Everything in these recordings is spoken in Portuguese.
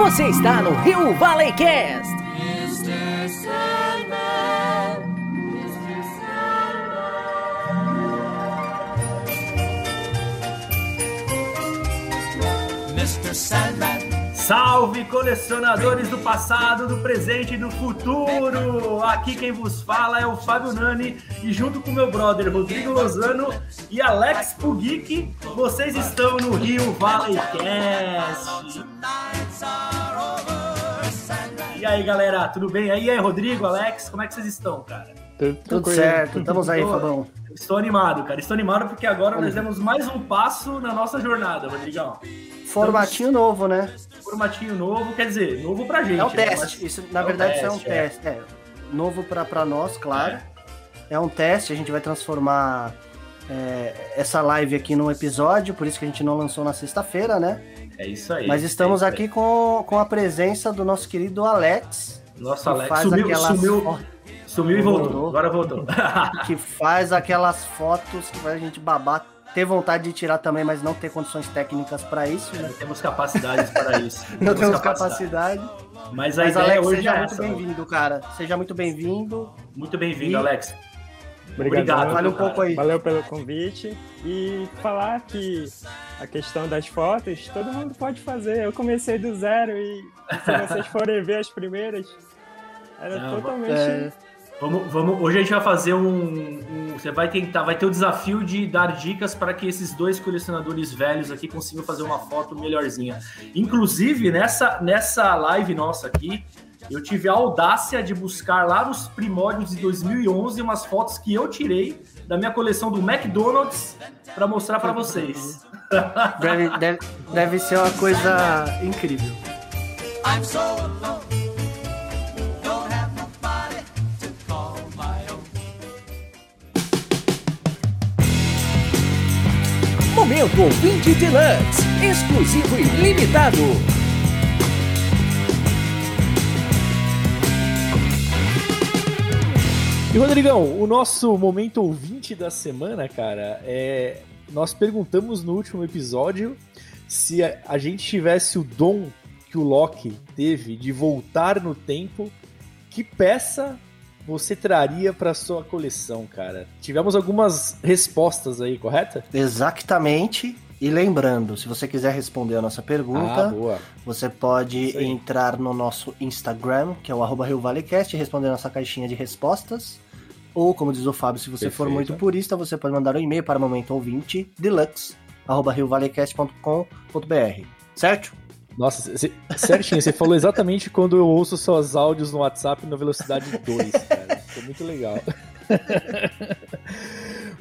Você está no Rio Valley Cast. Mr. Sandman, Mr. Sandman. Mr. Sandman. Salve colecionadores do passado, do presente e do futuro! Aqui quem vos fala é o Fábio Nani e junto com meu brother Rodrigo Lozano e Alex Pugic, vocês estão no Rio Valley Cast. E aí galera, tudo bem? E aí, Rodrigo, Alex, como é que vocês estão, cara? Tudo, tudo certo, estamos aí, Fabão. Estou animado, cara. Estou animado porque agora nós demos mais um passo na nossa jornada, Rodrigão. Formatinho novo, né? Formatinho novo, quer dizer, novo pra gente. É um né? teste. Mas Isso, na é verdade, isso é um teste, é. É. Novo pra, pra nós, claro. É. um teste, a gente vai transformar é, essa live aqui num episódio, por isso que a gente não lançou na sexta-feira, né? É isso aí. Mas estamos é aqui com, com a presença do nosso querido Alex. que Alex sumiu, aquelas sumiu, sumiu e voltou. Voltou. Agora voltou. que faz aquelas fotos que faz a gente babar, ter vontade de tirar também, mas não ter condições técnicas pra isso, né? Não temos capacidades para isso. Não temos capacidade. Mas a Mas ideia Alex, hoje seja é muito bem-vindo, cara. Seja muito bem-vindo. Muito bem-vindo, E- Alex. Obrigado. Obrigado. Fale um pouco aí. Valeu pelo convite e falar que a questão das fotos todo mundo pode fazer. Eu comecei do zero e se vocês forem ver as primeiras, era Não, totalmente. É, Vamos, vamos, hoje a gente vai fazer um, um- Você vai tentar, vai ter o desafio de dar dicas para que esses dois colecionadores velhos aqui consigam fazer uma foto melhorzinha. Inclusive, nessa, nessa live nossa aqui, eu tive a audácia de buscar lá nos primórdios de 2011 umas fotos que eu tirei da minha coleção do McDonald's para mostrar para vocês. deve, deve, deve ser uma coisa incrível. Momento ouvinte Deluxe, exclusivo e limitado. E Rodrigão, o nosso momento ouvinte da semana, cara, é. Nós perguntamos no último episódio se a, gente tivesse o dom que o Loki teve de voltar no tempo, que peça você traria para sua coleção, cara? Tivemos algumas respostas aí, correta? Exatamente. E lembrando, se você quiser responder a nossa Ah, pergunta, boa. você pode entrar no nosso Instagram, que é o arroba Rio Valecast, e responder a nossa caixinha de respostas. Ou, como diz o Fábio, se você for Perfeito. muito purista, você pode mandar um e-mail para o momento ouvinte deluxe, arroba riovalecast.com.br. Certo? Nossa, cê- certinho, você falou exatamente quando eu ouço seus áudios no WhatsApp na velocidade 2, cara. Ficou muito legal.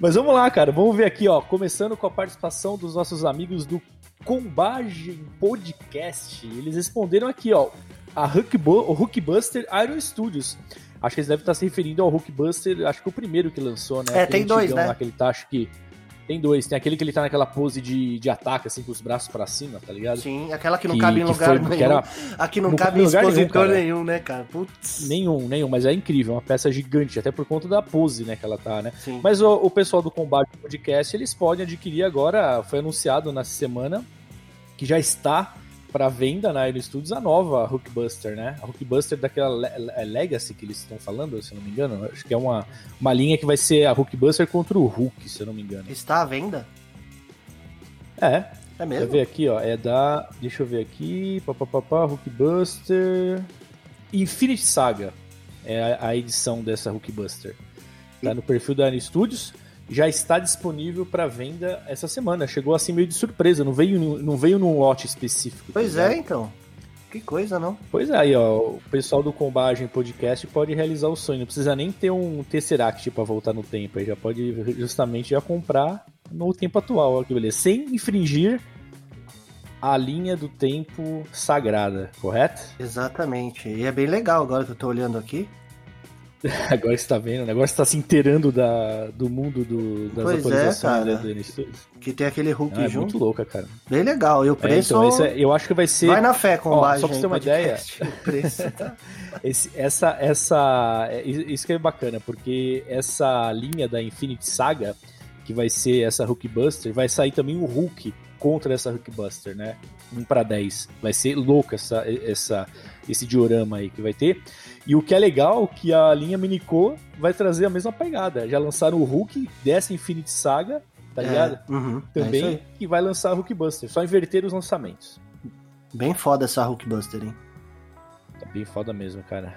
Mas vamos lá, cara. Vamos ver aqui, ó. Começando com a participação dos nossos amigos do Combagem Podcast. Eles responderam aqui, ó. A Hulkbuster Iron Studios. Acho que eles devem estar se referindo ao Hulkbuster, acho que o primeiro que lançou, né? É, Aquele tem dois, né? lá que ele tá, acho que. Tem dois. Tem aquele que ele tá naquela pose de, de ataque, assim, com os braços pra cima, tá ligado? Sim, aquela que não Que- cabe em lugar foi- nenhum. que era- Aqui não, não cabe em nenhum, expositor cara. nenhum, né, cara? Putz. Nenhum, nenhum, mas é incrível, é uma peça gigante, até por conta da pose, né, que ela tá, né? Sim. Mas o, o pessoal do Combate Podcast, eles podem adquirir agora, foi anunciado nessa semana, que já está para venda na Iron Studios a nova Hulkbuster, né? A Hulkbuster daquela Le- Le- Legacy que eles estão falando, se eu não me engano, acho que é uma, uma linha que vai ser a Hulkbuster contra o Hulk, se eu não me engano. Está à venda? É, É mesmo? ver aqui, ó. É da. Deixa eu ver aqui. Papapá, Hulkbuster. Infinity Saga. É a, a edição dessa Hulkbuster. Tá no perfil da Iron Studios. Já está disponível para venda essa semana. Chegou assim meio de surpresa. Não veio, não veio num lote específico. Pois tá é, então. Que coisa, não? Pois é, aí, ó. O pessoal do Combagem Podcast pode realizar o sonho. Não precisa nem ter um Tesseract para voltar no tempo. Aí já pode justamente já comprar no tempo atual. Olha que beleza. Sem infringir a linha do tempo sagrada, correto? Exatamente. E é bem legal agora que eu tô olhando aqui. Agora você tá vendo, agora você tá se inteirando da, do mundo do- das Pois é, atualizações cara. né, do NStudios. Que tem aquele Hulk Ah, é junto. muito louca, cara. Bem legal. E o É, preço. então, esse é- eu acho que vai ser. Vai na fé com Ó, só pra você ter uma O preço. tá? Esse- essa, essa, é, isso que é bacana, porque essa linha da Infinity Saga, que vai ser essa Hulkbuster, vai sair também o Hulk contra essa Hulkbuster, né? 1 para 10. Vai ser louco essa, essa, esse diorama aí que vai ter. E o que é legal que a linha Minico vai trazer a mesma pegada. Já lançaram o Hulk dessa Infinity Saga, tá ligado? É, uhum, é Também aí. que vai lançar a Hulkbuster. Só inverter os lançamentos. Bem foda essa Hulkbuster, hein? Tá bem foda mesmo, cara.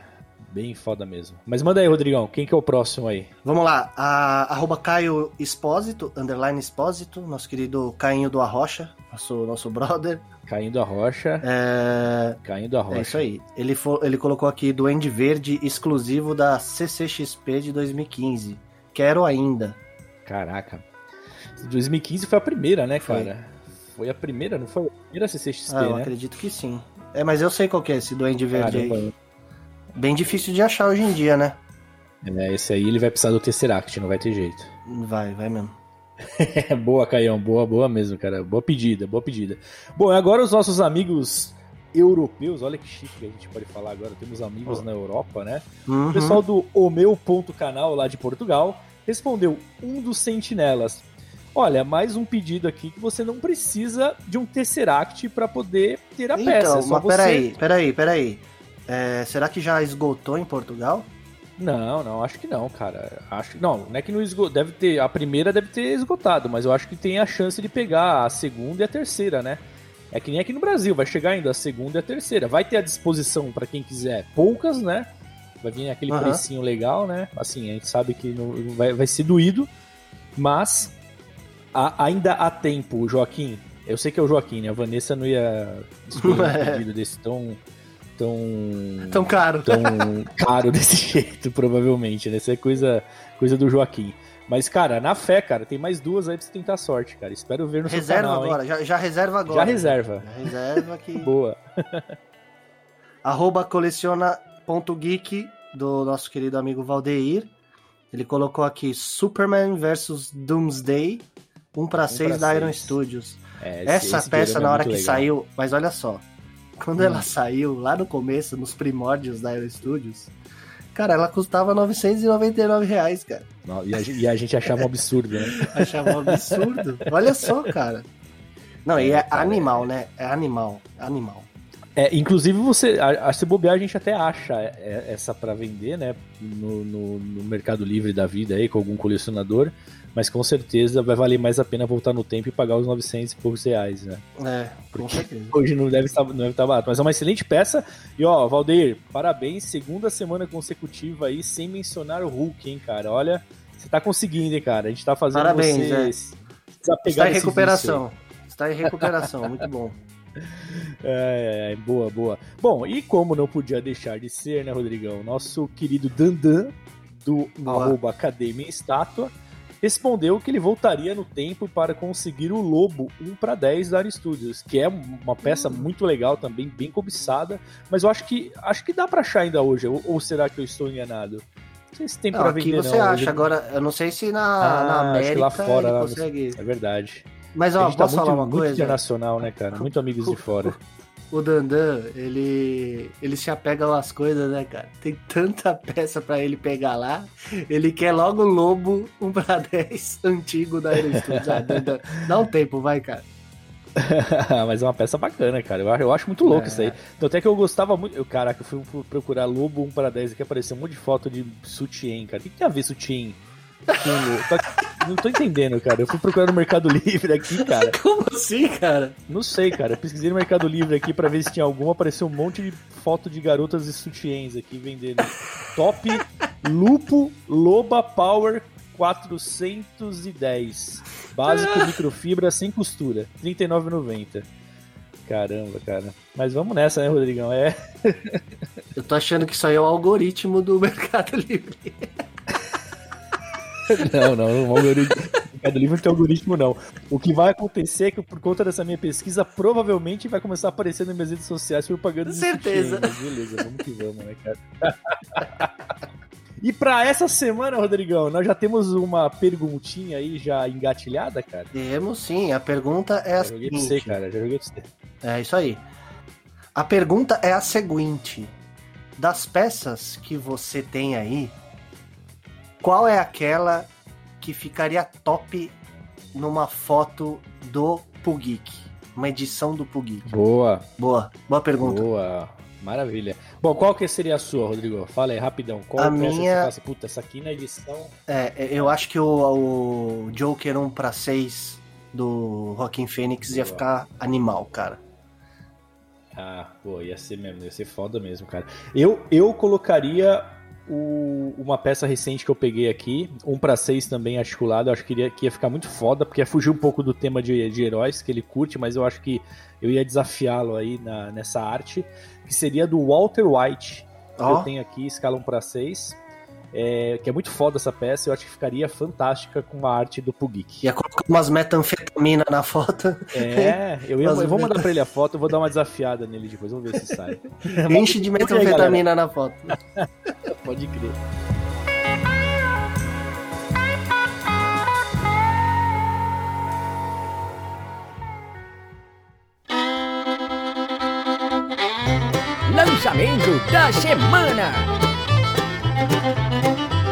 Bem foda mesmo. Mas manda aí, Rodrigão. Quem que é o próximo aí? Vamos lá, a, arroba Caio Expósito, underline Expósito, nosso querido Cainho do Arrocha, nosso, nosso brother. Caindo a rocha. É, Caindo a rocha. é isso aí. Ele, ele colocou aqui Duende Verde exclusivo da CCXP de 2015. Quero ainda. Caraca. 2015 foi a primeira, né, Foi. cara? Foi a primeira, não foi? A primeira CCXP, Ah, eu né? acredito que sim. É, mas eu sei qual que é esse Duende Verde aí. Caramba. Bem difícil de achar hoje em dia, né? É, esse aí ele vai precisar do Tesseract, não vai ter jeito. Vai, vai mesmo. Boa, Caião, boa, boa mesmo, cara. Boa pedida, boa pedida. Bom, agora os nossos amigos europeus, olha que chique que a gente pode falar agora, temos amigos na Europa, né? Uhum. O pessoal do O Meu Ponto Canal lá de Portugal respondeu um dos sentinelas. Olha, mais um pedido aqui que você não precisa de um Tesseract para poder ter a peça. Então, é só mas você... peraí, peraí, peraí. É, será que já esgotou em Portugal? Não, não, acho que não, cara. Acho que não, não é que não esgotou. Deve ter. A primeira deve ter esgotado, mas eu acho que tem a chance de pegar a segunda e a terceira, né? É que nem aqui no Brasil, vai chegar ainda a segunda e a terceira. Vai ter à disposição para quem quiser poucas, né? Vai vir aquele Aham. precinho legal, né? Assim, a gente sabe que não, vai, vai ser doído, mas a- ainda há tempo, Joaquim. Eu sei que é o Joaquim, né? A Vanessa não ia escolher um É. pedido desse tão. Tão Tão caro. tão caro desse jeito, provavelmente, né? Isso é coisa, coisa do Joaquim. Mas, cara, na fé, cara, tem mais duas aí pra você tentar a sorte, cara. Espero ver no seu Reserva canal, hein? agora, já, já reserva agora. Já reserva. Já reserva que. Boa. Arroba coleciona.geek do nosso querido amigo Valdeir. Ele colocou aqui Superman vs Doomsday 1 para 6 pra da Iron seis. Studios. É, esse- Essa esse peça, diorama na é hora que legal. saiu, mas olha só. Quando Hum. ela saiu, lá no começo, nos primórdios da Iron Studios, cara, ela custava 999 reais, cara. E a, gente- e a gente achava um absurdo, né? Achava um absurdo. Olha só, cara. Não, e é cara, animal, né? É animal. Animal. É, inclusive, você, a, a se bobear, a gente até acha é, essa pra vender, né? No, no- no Mercado Livre da vida aí, com algum colecionador. Mas com certeza vai valer mais a pena voltar no tempo e pagar os 900 e poucos reais, né? É, com Porque- certeza. Hoje não deve estar, não deve estar barato, mas é uma excelente peça. E ó, Valdeir, parabéns, segunda semana consecutiva aí, sem mencionar o Hulk, hein, cara. Olha, você tá conseguindo, hein, cara. A gente tá fazendo Parabéns, você é. desapegar Está em recuperação. Está em recuperação, muito bom. É, é, é, boa, boa. Bom, e como não podia deixar de ser, né, Rodrigão? Nosso querido Dandan, do Boa. arroba Academia Estátua, respondeu que ele voltaria no tempo para conseguir o Lobo 1 para 10 da Ari Studios, que é uma peça Hum. muito legal também, bem cobiçada, mas eu acho que acho que dá para achar ainda hoje, ou, ou será que eu estou enganado? Não sei se tem para vender você não. acha, Hoje- agora, eu não sei se na, Ah, na América lá fora, lá- consegue. É verdade. Mas ó, tá posso muito, falar uma muito coisa? internacional, né, cara? Muito amigos de fora. O Dandan, ele, ele se apega às coisas, né, cara? Tem tanta peça pra ele pegar lá. Ele quer logo o Lobo 1 pra 10 antigo da Studios. Ah, Dandan, dá um tempo, vai, cara. Mas é uma peça bacana, cara. Eu acho, eu acho muito louco É. isso aí. Então, até que eu gostava muito. Eu, caraca, eu fui pro- procurar Lobo 1 para 10 aqui, apareceu um monte de foto de sutiã, cara. O que que tem a ver sutiã? Não tô entendendo, cara. Eu fui procurar no Mercado Livre aqui, cara. Como assim, cara? Não sei, cara. Eu pesquisei no Mercado Livre aqui pra ver se tinha alguma. Apareceu um monte de foto de garotas e sutiãs aqui vendendo. Top Lupo Loba Power 410. Básico microfibra sem costura. R$ 39,90. Caramba, cara. Mas vamos nessa, né, Rodrigão? É. Eu tô achando que isso aí é o algoritmo do Mercado Livre. Não, não, não. algoritmo- Mercado Livre não tem algoritmo, não. O que vai acontecer é que, por conta dessa minha pesquisa, provavelmente vai começar a aparecer nas minhas redes sociais propaganda de Certeza. Mas beleza, vamos que vamos, né, cara? E pra essa semana, Rodrigão, nós já temos uma perguntinha aí já engatilhada, cara. Temos sim, a pergunta é a Já joguei pra você, seguinte. cara. Já joguei pra você. É isso aí. A pergunta é a seguinte: das peças que você tem aí, qual é aquela que ficaria top numa foto do Pugik? Uma edição do Pug. Boa, Boa, boa pergunta. boa. Maravilha. Bom, qual que seria a sua, Rodrigo? Fala aí, rapidão. Qual A que minha- você Puta, essa aqui na edição... É, é, eu acho que o, o Joker 1 pra 6 do Joaquin Phoenix ia Boa. ficar animal, cara. Ah, pô, ia ser mesmo, ia ser foda mesmo, cara. Eu, eu colocaria o- uma peça recente que eu peguei aqui, um pra seis também articulado, eu acho que, iria, que ia ficar muito foda, porque ia fugir um pouco do tema de, de heróis que ele curte, mas eu acho que eu ia desafiá-lo aí na- nessa arte, que seria do Walter White, que Ó. eu tenho aqui, escala 1 para 6, é, que é muito foda essa peça, eu acho que ficaria fantástica com a arte do Pugik. Ia colocar umas metanfetamina na foto. É, eu, ia, eu vou mandar pra ele a foto, eu vou dar uma desafiada nele depois, vamos ver se sai. Enche de metanfetamina na foto. Pode crer. Lançamento da semana.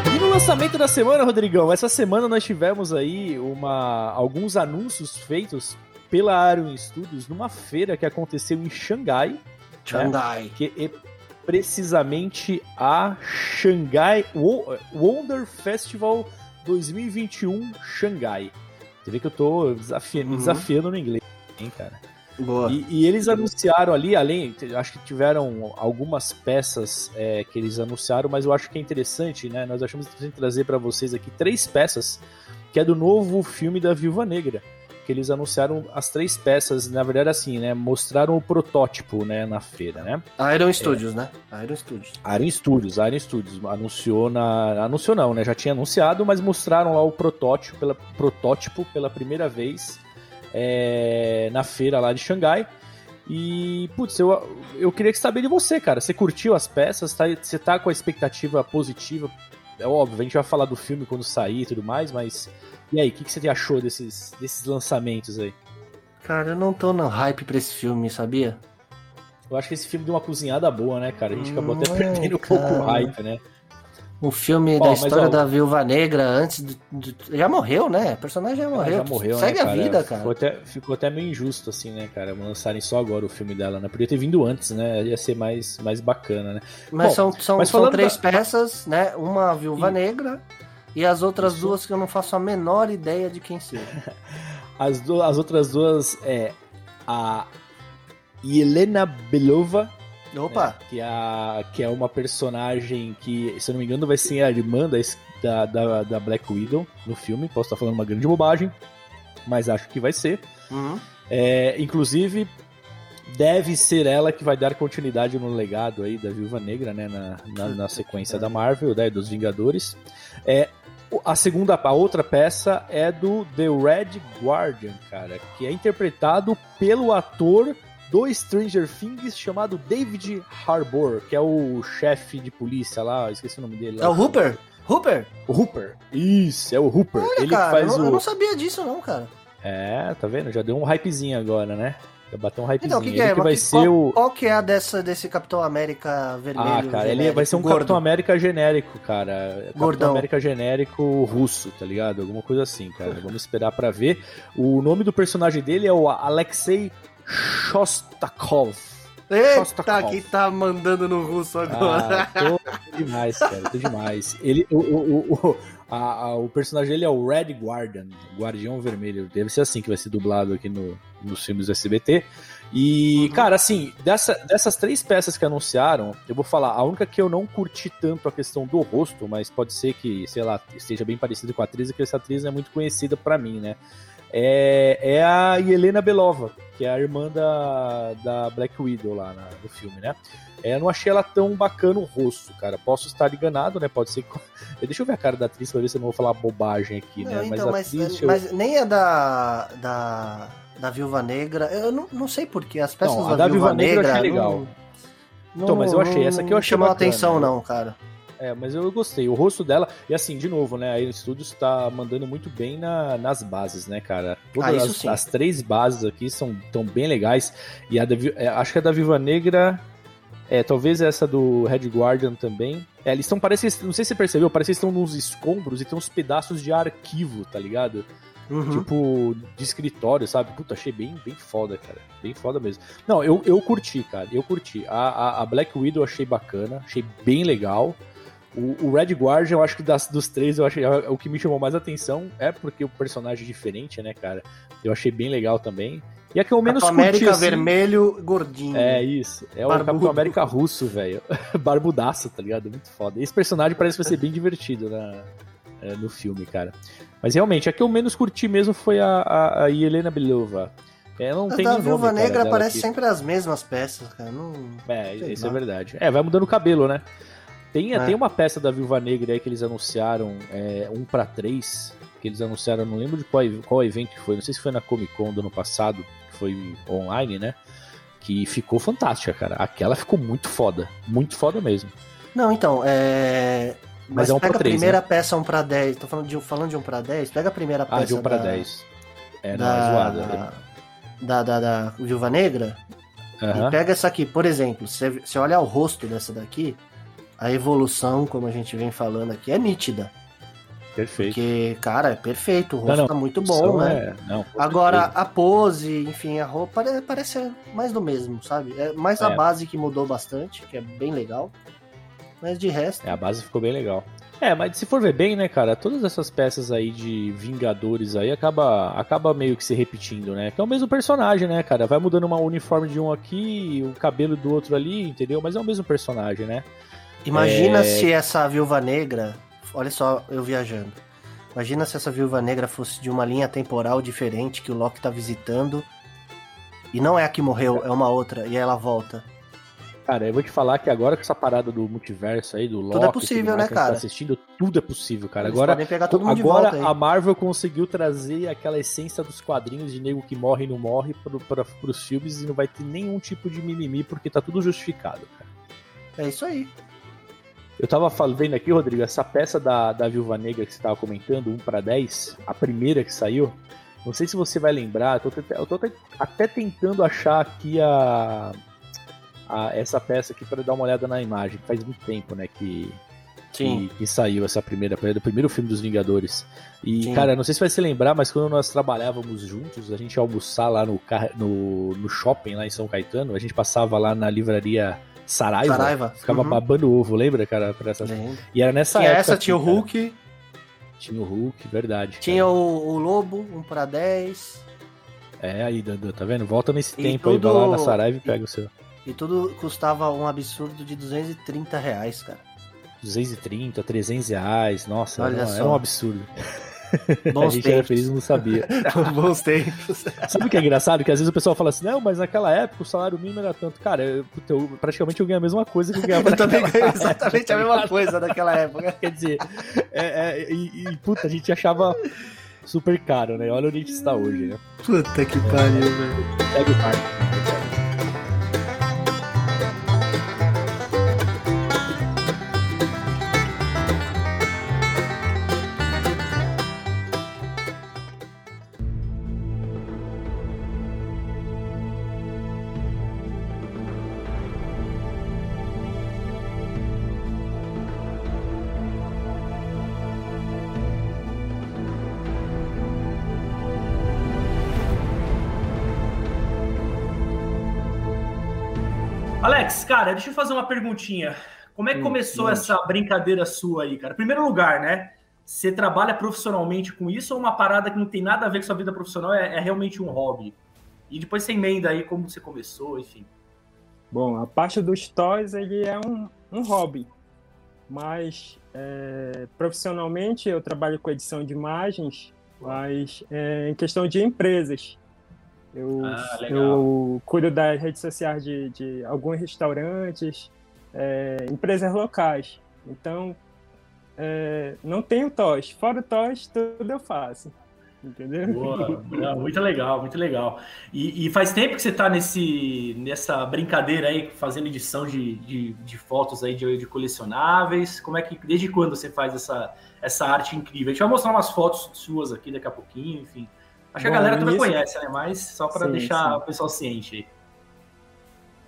E no lançamento da semana, Rodrigão, essa semana nós tivemos aí uma, alguns anúncios feitos pela Arion Studios numa feira que aconteceu em Xangai, Xandai. que é precisamente a Xangai Wo- Wonder Festival 2021 Xangai. Você vê que eu tô desafiando, me Uhum. desafiando no inglês, hein, cara? Boa. E, e eles anunciaram ali, além, acho que tiveram algumas peças é, que eles anunciaram, mas eu acho que é interessante, né? Nós achamos interessante trazer para vocês aqui três peças, que é do novo filme da Viúva Negra. Que eles anunciaram as três peças, na verdade, assim, né? Mostraram o protótipo, né, na feira, né? Iron Studios, né? Iron Studios. Iron Studios, Iron Studios anunciou na. Anunciou não, né? Já tinha anunciado, mas mostraram lá o protótipo pela, protótipo pela primeira vez é, na feira lá de Xangai. E, putz, eu, eu queria saber de você, cara. Você curtiu as peças? Tá, você tá com a expectativa positiva? É óbvio, a gente vai falar do filme quando sair e tudo mais, mas. E aí, o que, que você achou desses, desses lançamentos aí? Cara, eu não tô no hype pra esse filme, sabia? Eu acho que esse filme deu uma cozinhada boa, né, cara? A gente acabou até perdendo um pouco o hype, né? O filme da história ó, da Viúva Negra antes do, do- Já morreu, né? O personagem já morreu. Ela já morreu, Segue né, a cara? vida, cara. Ficou até, ficou até meio injusto, assim, né, cara? Lançarem só agora o filme dela, né? Podia ter vindo antes, né? Ia ser mais, mais bacana, né? Mas Bom, são, são, mas são três da- peças, né? Uma Viúva Sim. Negra e as outras duas que eu não faço a menor ideia de quem seja. As, du- as outras duas é a Helena Belova, Opa! né, que, é a, que é uma personagem que, se eu não me engano, vai ser a irmã da, da, da, Black Widow no filme. Posso estar falando uma grande bobagem, mas acho que vai ser. Uhum. É, inclusive, deve ser ela que vai dar continuidade no legado aí da Viúva Negra, né? Na, na, na sequência da Marvel, né, dos Vingadores. É, a segunda, a outra peça é do The Red Guardian, cara, que é interpretado pelo ator do Stranger Things chamado David Harbour, que é o chefe de polícia lá, esqueci o nome dele. É o Hooper? Hooper? O Hooper. Isso, é o Hooper. Olha, Ele que cara, faz eu, não- o. eu não sabia disso não, cara. É, tá vendo? Já deu um hypezinho agora, né? Já bateu um hypezinho. Então, o que, que ele é? que vai Mas ser qual, o. qual que é a dessa, desse Capitão América vermelho? Ah, cara, ele genérico, vai ser um gordo? Capitão América genérico, cara. Capitão Gordão. América genérico russo, tá ligado? Alguma coisa assim, cara. Vamos esperar pra ver. O nome do personagem dele é o Alexei Shostakov. Eita, Shostakov. quem tá mandando no russo agora? Ah, tô, demais, cara, tô demais. Ele, o, o, o, o, a- a- o personagem dele é o Red Guardian, Guardião Vermelho. Deve ser assim que vai ser dublado aqui no, nos filmes do SBT. E, Uhum. cara, assim, dessa, dessas três peças que anunciaram, eu vou falar, a única que eu não curti tanto a questão do rosto, mas pode ser que, sei lá, esteja bem parecido com a atriz, é que essa atriz não é muito conhecida pra mim, né? É, é a Helena Belova, que é a irmã da, da Black Widow lá na- no filme, né? É, eu não achei ela tão bacana o rosto, cara. Posso estar enganado, né? Pode ser que. Deixa eu ver a cara da atriz pra ver se eu não vou falar bobagem aqui, Não, né? então, mas, atriz, deixa eu- mas nem a da, da, da Viúva Negra. Eu não, não sei porquê. As peças Não, da, da Viúva Viúva Negra eu Negra. achei legal. Não, Então, mas eu achei, essa aqui eu não achei chamou bacana, atenção, né? não, cara. É, mas eu gostei. O rosto dela, e assim, de novo, né? Aí o estúdio está mandando muito bem na- nas bases, né, cara? Todas Ah, as, as três bases aqui são tão bem legais. E a da, é, acho que a da Viva Negra. É, talvez essa do Red Guardian também. É, eles estão, parece, não sei se você percebeu, parece que eles estão nos escombros e tem uns pedaços de arquivo, tá ligado? Uhum. tipo, de escritório, sabe? Puta, achei bem, bem foda, cara. Bem foda mesmo. Não, eu, eu curti, cara. Eu curti. A, a, a Black Widow eu achei bacana, achei bem legal. O, o Red Guardian, eu acho que das, dos três, eu achei o que me chamou mais atenção é porque o personagem é diferente, né, cara? Eu achei bem legal também. E a que eu menos Capitão América assim, vermelho gordinho. É isso. É o Barbudo. Capitão América russo, velho. Barbudaço, tá ligado? Muito foda. Esse personagem parece que vai ser bem divertido na, é, no filme, cara. Mas realmente, a que eu menos curti mesmo foi a, a, a Helena Belova. É, não A tem da Viúva nome, cara, Negra dela parece aqui. sempre as mesmas peças, cara. Não... É, isso é verdade. É, vai mudando o cabelo, né? Tem, É. tem uma peça da Viúva Negra aí que eles anunciaram, é, um pra três, que eles anunciaram, não lembro de qual, qual evento que foi, não sei se foi na Comic Con do ano passado, que foi online, né? Que ficou fantástica, cara. Aquela ficou muito foda. Muito foda mesmo. Não, então, é. Mas Mas, é um pega pra três, a primeira peça 1 pra 10. Tô falando de, um- falando de 1 pra 10. Pega a primeira peça. Ah, de um pra da, 10. É, não, é zoada. Da, da, da Viúva Negra. E pega essa aqui, por exemplo, se você olhar o rosto dessa daqui, a evolução, como a gente vem falando aqui, é nítida. Perfeito. Porque, cara, é perfeito, o rosto Não, não, tá muito bom, né? é, não, Agora, a pose, enfim, a roupa pare- parece mais do mesmo, sabe? É mais a É. base que mudou bastante, que é bem legal. Mas de resto, É, a base ficou bem legal. É, mas se for ver bem, né, cara, todas essas peças aí de Vingadores aí acaba, acaba meio que se repetindo, né? Que é o mesmo personagem, né, cara? Vai mudando uma uniforme de um aqui, o cabelo do outro ali, entendeu? Mas é o mesmo personagem, né? Imagina É. se essa viúva negra. Olha só, eu viajando. Imagina se essa viúva negra fosse de uma linha temporal diferente que o Loki tá visitando. E não é a que morreu, é uma outra, e ela volta. Cara, eu vou te falar que agora com essa parada do multiverso aí, do Loki, Tudo é possível, né, gente cara? Tá assistindo, tudo é possível, cara. Eles Agora, pegar todo mundo de agora volta aí. a Marvel conseguiu trazer aquela essência dos quadrinhos de nego que morre e não morre pro, pra, pros filmes e não vai ter nenhum tipo de mimimi porque tá tudo justificado, cara. É isso aí. Eu tava vendo aqui, Rodrigo, essa peça da, da Viúva Negra que você tava comentando, 1 para 10, a primeira que saiu. Não sei se você vai lembrar, eu tô, eu tô até- até tentando achar aqui a, a- essa peça aqui para dar uma olhada na imagem. Faz muito tempo, né, que, Sim. que, que saiu essa primeira, do primeiro filme dos Vingadores. E, Sim. cara, não sei se vai se lembrar, mas quando nós trabalhávamos juntos, a gente ia almoçar lá no, no, no shopping, lá em São Caetano, a gente passava lá na livraria Saraiva, Saraiva. ficava Uhum. babando ovo, lembra, cara? Pra essas... E era nessa Tinha época. essa, tinha o cara. Hulk, Tinha o Hulk, verdade. tinha cara. o, o Lobo, 1 pra 10. É aí, Dandan, tá vendo? Volta nesse E tempo aí, vai tudo- lá na Saraiva e pega o seu. E tudo custava um absurdo de 230 reais, cara. 230, 300 reais, nossa, era, era um absurdo. a Bons gente era tempos. feliz e não sabia. Bons tempos. Sabe o que é engraçado? Que às vezes o pessoal fala assim, não, mas naquela época o salário mínimo era tanto. Cara, eu, eu- praticamente eu ganhei a mesma coisa que eu ganhava Eu também ganhei exatamente a mesma coisa naquela época. Quer dizer, é, é, e, e, puta, a gente achava super caro, né? Olha onde a gente está hoje, né? Puta que pariu, velho. Segue o parque. Alex, cara, deixa eu fazer uma perguntinha. Como é que Hum, começou mande. essa brincadeira sua aí, cara? Primeiro lugar, né? Você trabalha profissionalmente com isso ou uma parada que não tem nada a ver com sua vida profissional, é, é realmente um hobby? E depois você emenda aí como você começou, enfim. Bom, a parte dos toys ele é um, um hobby, mas é, profissionalmente eu trabalho com edição de imagens, mas é, em questão de empresas. Eu, Ah, eu cuido das redes sociais de, de alguns restaurantes, é, empresas locais. Então, é, não tenho toys. Fora toys, tudo eu faço. Entendeu? Boa, muito legal, muito legal. E, e faz tempo que você tá nesse, nessa brincadeira aí, fazendo edição de, de, de fotos aí de, de colecionáveis. Como é que, desde quando você faz essa, essa arte incrível? A gente vai mostrar umas fotos suas aqui daqui a pouquinho, enfim. Acho que a Bom, galera toda início- conhece, né? Mas só para deixar sim. o pessoal ciente aí.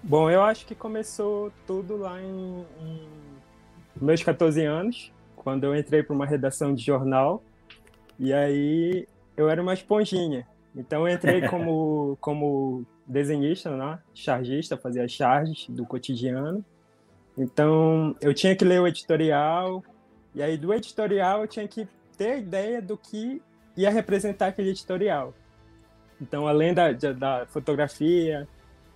Bom, eu acho que começou tudo lá em, em meus 14 anos, quando eu entrei para uma redação de jornal. E aí eu era uma esponjinha. Então eu entrei como, como desenhista, né? chargista, fazia charges do cotidiano. Então eu tinha que ler o editorial, e aí do editorial eu tinha que ter ideia do que ia representar aquele editorial. Então, além da, da, fotografia,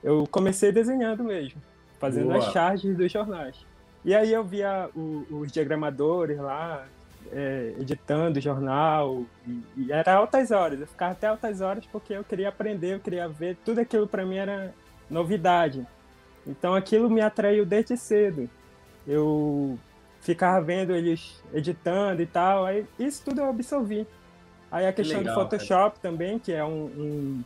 eu comecei desenhando mesmo, fazendo Boa. as charges dos jornais. E aí eu via o- os diagramadores lá, é, editando o jornal, e, e era altas horas, eu ficava até altas horas porque eu queria aprender, eu queria ver, tudo aquilo para mim era novidade. Então aquilo me atraiu desde cedo. Eu ficava vendo eles editando e tal, aí isso tudo eu absorvi. Aí a questão legal, do Photoshop também, que é um, um,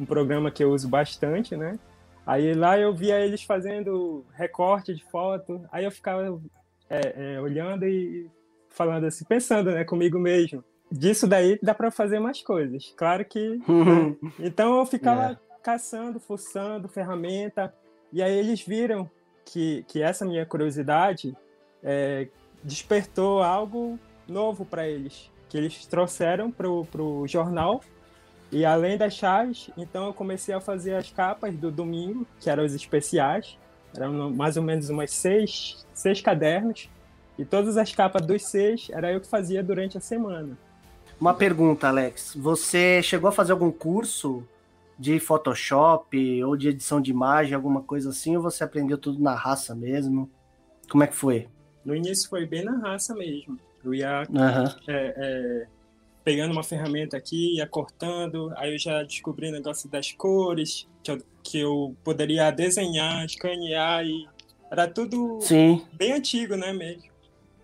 um programa que eu uso bastante, né? Aí lá eu via eles fazendo recorte de foto, aí eu ficava é, é, olhando e falando assim, pensando né, comigo mesmo. Disso daí dá para fazer mais coisas. Claro que. né? Então eu ficava É. caçando, fuçando ferramenta, e aí eles viram que, que essa minha curiosidade é, despertou algo novo para eles, que eles trouxeram para o jornal. E além das chaves, então eu comecei a fazer as capas do domingo, que eram os especiais. Eram mais ou menos umas seis, seis cadernos. E todas as capas dos seis era eu que fazia durante a semana. Uma pergunta, Alex. Você chegou a fazer algum curso de Photoshop ou de edição de imagem, alguma coisa assim, ou você aprendeu tudo na raça mesmo? Como é que foi? No início foi bem na raça mesmo. Eu ia Aham. é, é, pegando uma ferramenta aqui, ia cortando, aí eu já descobri o negócio das cores, que eu, que eu poderia desenhar, escanear e era tudo Sim. bem antigo, né, mesmo.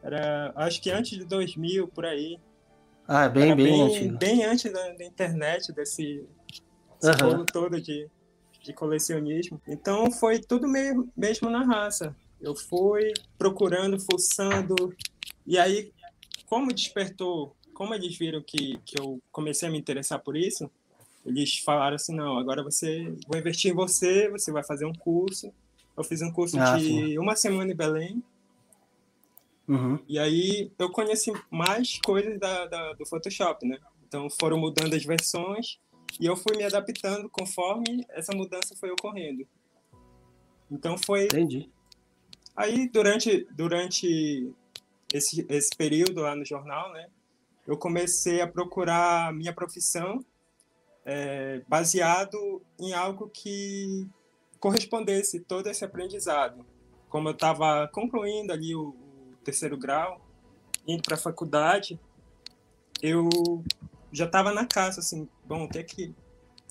Era, acho que antes de 2000, por aí. Ah, bem, Era bem, antigo. bem antes da, da internet, desse, rolo todo de, de colecionismo. Então foi tudo meio, mesmo na raça. Eu fui procurando, fuçando, e aí, como despertou, como eles viram que, que eu comecei a me interessar por isso, eles falaram assim, não, agora você, vou investir em você, você vai fazer um curso. Eu fiz um curso Ah, de sim. uma semana em Belém, Uhum. e aí eu conheci mais coisas da, da- do Photoshop, né? Então foram mudando as versões e eu fui me adaptando conforme essa mudança foi ocorrendo. Então foi Entendi. aí durante durante esse, esse período lá no jornal, né? Eu comecei a procurar minha profissão é, baseado em algo que correspondesse todo esse aprendizado. Como eu estava concluindo ali o, o terceiro grau, indo para a faculdade, eu já estava na caça, assim, bom, o que é que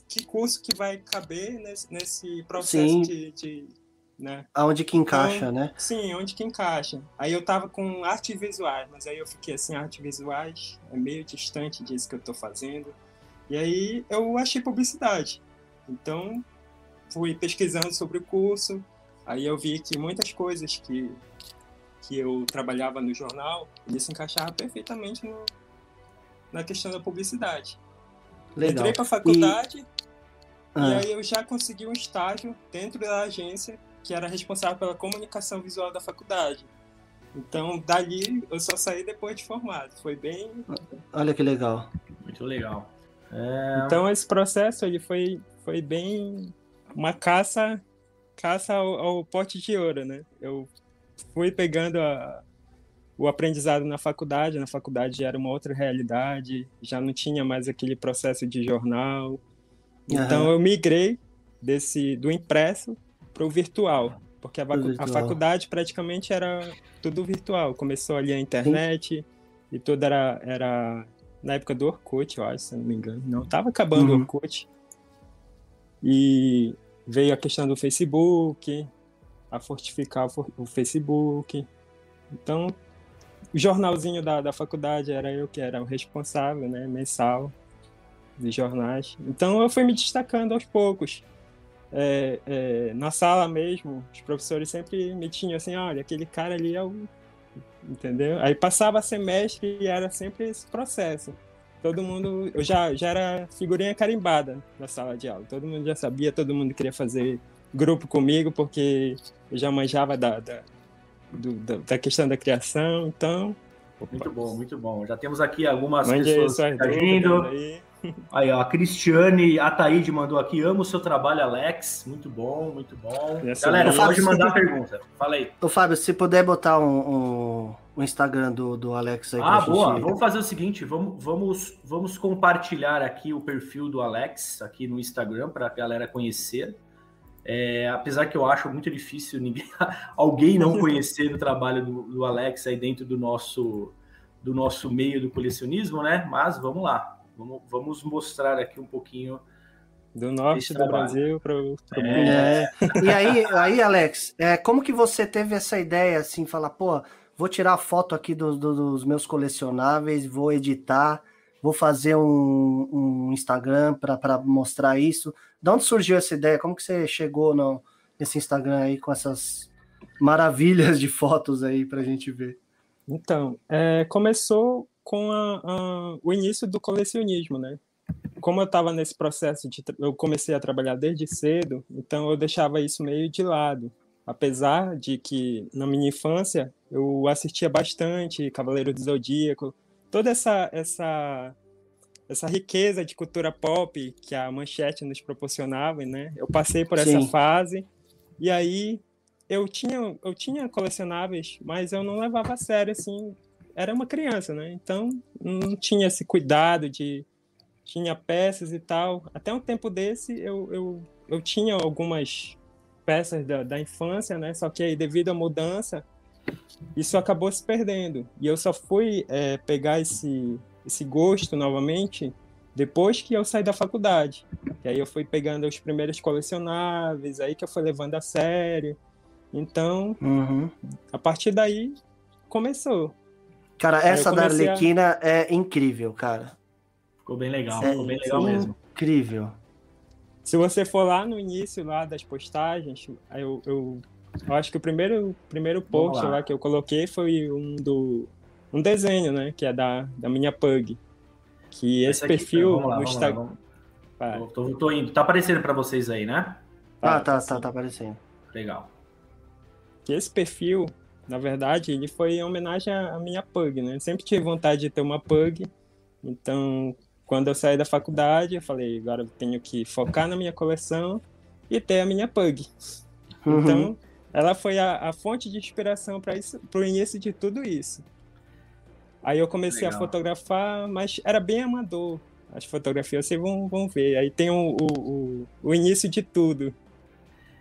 que curso que vai caber nesse, nesse processo de, de né? Aonde que encaixa, né? Sim, onde que encaixa. Aí eu tava com artes visuais, mas aí eu fiquei assim, artes visuais é meio distante disso que eu tô fazendo. E aí eu achei publicidade. Então fui pesquisando sobre o curso, aí eu vi que muitas coisas que, que eu trabalhava no jornal, ele se encaixava perfeitamente no, na questão da publicidade. Legal. Entrei para a faculdade e Ah, aí eu já consegui um estágio dentro da agência que era responsável pela comunicação visual da faculdade. Então, dali eu só saí depois de formado. Foi bem. olha que legal. Muito legal. É, Então esse processo ele foi foi bem uma caça caça ao, ao pote de ouro, né? Eu fui pegando a- o aprendizado na faculdade. Na faculdade já era uma outra realidade, já não tinha mais aquele processo de jornal. Então Aham. eu migrei desse do impresso para o virtual, porque a, vacu- a virtual. faculdade praticamente era tudo virtual. Começou ali a internet e tudo era, era na época do Orkut, eu acho, se não me engano. Não, tava acabando o Uhum. Orkut. E veio a questão do Facebook, a fortificar o for- o Facebook. Então, o jornalzinho da, da faculdade era eu que era o responsável, né, mensal de jornais. Então eu fui me destacando aos poucos. É, é, na sala mesmo, os professores sempre me tinham assim, olha, aquele cara ali é o... Entendeu? Aí passava semestre e era sempre esse processo. Todo mundo... Eu já, já era figurinha carimbada na sala de aula. Todo mundo já sabia, todo mundo queria fazer grupo comigo, porque eu já manjava da, da, do- da, da questão da criação. Então, Muito bom, muito bom. Já temos aqui algumas Mande aí pessoas suas interagindo. dúvidas aí. Aí, ó, a Cristiane Ataíde mandou aqui, amo o seu trabalho, Alex. Muito bom, muito bom. Essa Galera, aí. pode mandar pergunta. Fala aí. Ô, Fábio, se puder botar um, um- o Instagram do, do Alex aí Ah, pra boa. gente... Vamos fazer o seguinte, vamos, vamos, vamos compartilhar aqui o perfil do Alex aqui no Instagram para a galera conhecer. É, apesar que eu acho muito difícil ninguém, alguém não conhecer o trabalho do, do Alex aí dentro do nosso, do nosso meio do colecionismo, né? Mas vamos lá. Vamos, vamos mostrar aqui um pouquinho. Do norte do trabalho. Brasil pro, pro mundo. É. E aí, aí, Alex, é, como que você teve essa ideia, assim, falar, pô, vou tirar foto aqui do- do- dos meus colecionáveis, vou editar, vou fazer um, um Instagram para mostrar isso. De onde surgiu essa ideia? Como que você chegou no, nesse Instagram aí com essas maravilhas de fotos aí pra gente ver? Então, é, começou com a- a- o início do colecionismo, né? Como eu estava nesse processo de, eu comecei a trabalhar desde cedo, então eu deixava isso meio de lado. Apesar de que na minha infância eu assistia bastante Cavaleiro do Zodíaco, toda essa essa essa riqueza de cultura pop que a Manchete nos proporcionava, né? Eu passei por essa Sim. fase e aí eu tinha eu tinha colecionáveis, mas eu não levava a sério assim. Era uma criança, né? Então não tinha esse cuidado de tinha peças e tal. Até um tempo desse eu eu, eu tinha algumas peças da, da infância, né? Só que aí devido à mudança isso acabou se perdendo e eu só fui é, pegar esse esse gosto novamente depois que eu saí da faculdade. E aí eu fui pegando os primeiros colecionáveis, aí que eu fui levando a sério. Então, Uhum. a partir daí, começou. Cara, essa da comecei a- Arlequina é incrível, cara. Ficou bem legal, É, ficou bem legal sim. mesmo. Incrível. Se você for lá no início lá das postagens, eu, eu, eu acho que o primeiro, primeiro post lá. lá. que eu coloquei foi um do um desenho, né, que é da, da minha pug. Que esse Essa aqui, perfil vamos lá, no Instagram. vamos- Tô, tô- tô indo. Tá aparecendo para vocês aí, né? Ah, tá, tá, tá aparecendo. Legal. que esse perfil, na verdade, ele foi em homenagem à minha pug, né? Eu sempre tive vontade de ter uma pug, então quando eu saí da faculdade, eu falei, agora eu tenho que focar na minha coleção e ter a minha pug. Uhum. Então, ela foi a, a fonte de inspiração para isso, para o início de tudo isso. Aí eu comecei Legal. a fotografar, mas era bem amador. As fotografias vocês vão, vão ver. Aí tem o, o, o, o início de tudo.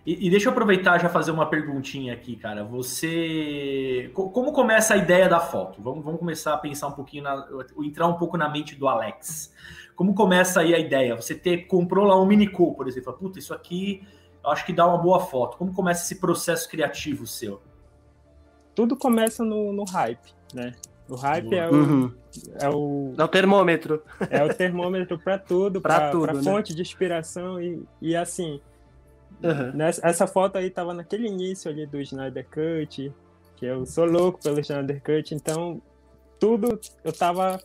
E, e deixa eu aproveitar e já fazer uma perguntinha aqui, cara. Você. co- Como começa a ideia da foto? Vamos, vamos começar a pensar um pouquinho, na, entrar um pouco na mente do Alex. Como começa aí a ideia? Você ter, comprou lá um Minico, por exemplo. Puta, isso aqui eu acho que dá uma boa foto. Como começa esse processo criativo seu? Tudo começa no, no hype, né? O hype Boa. é o, Uhum. é o, É o termômetro. é o termômetro para tudo, Pra para tudo, né? fonte de inspiração e, e assim, Uhum. nessa, essa foto aí tava naquele início ali do Snyder Cut, que eu sou louco pelo Snyder Cut, então tudo eu tava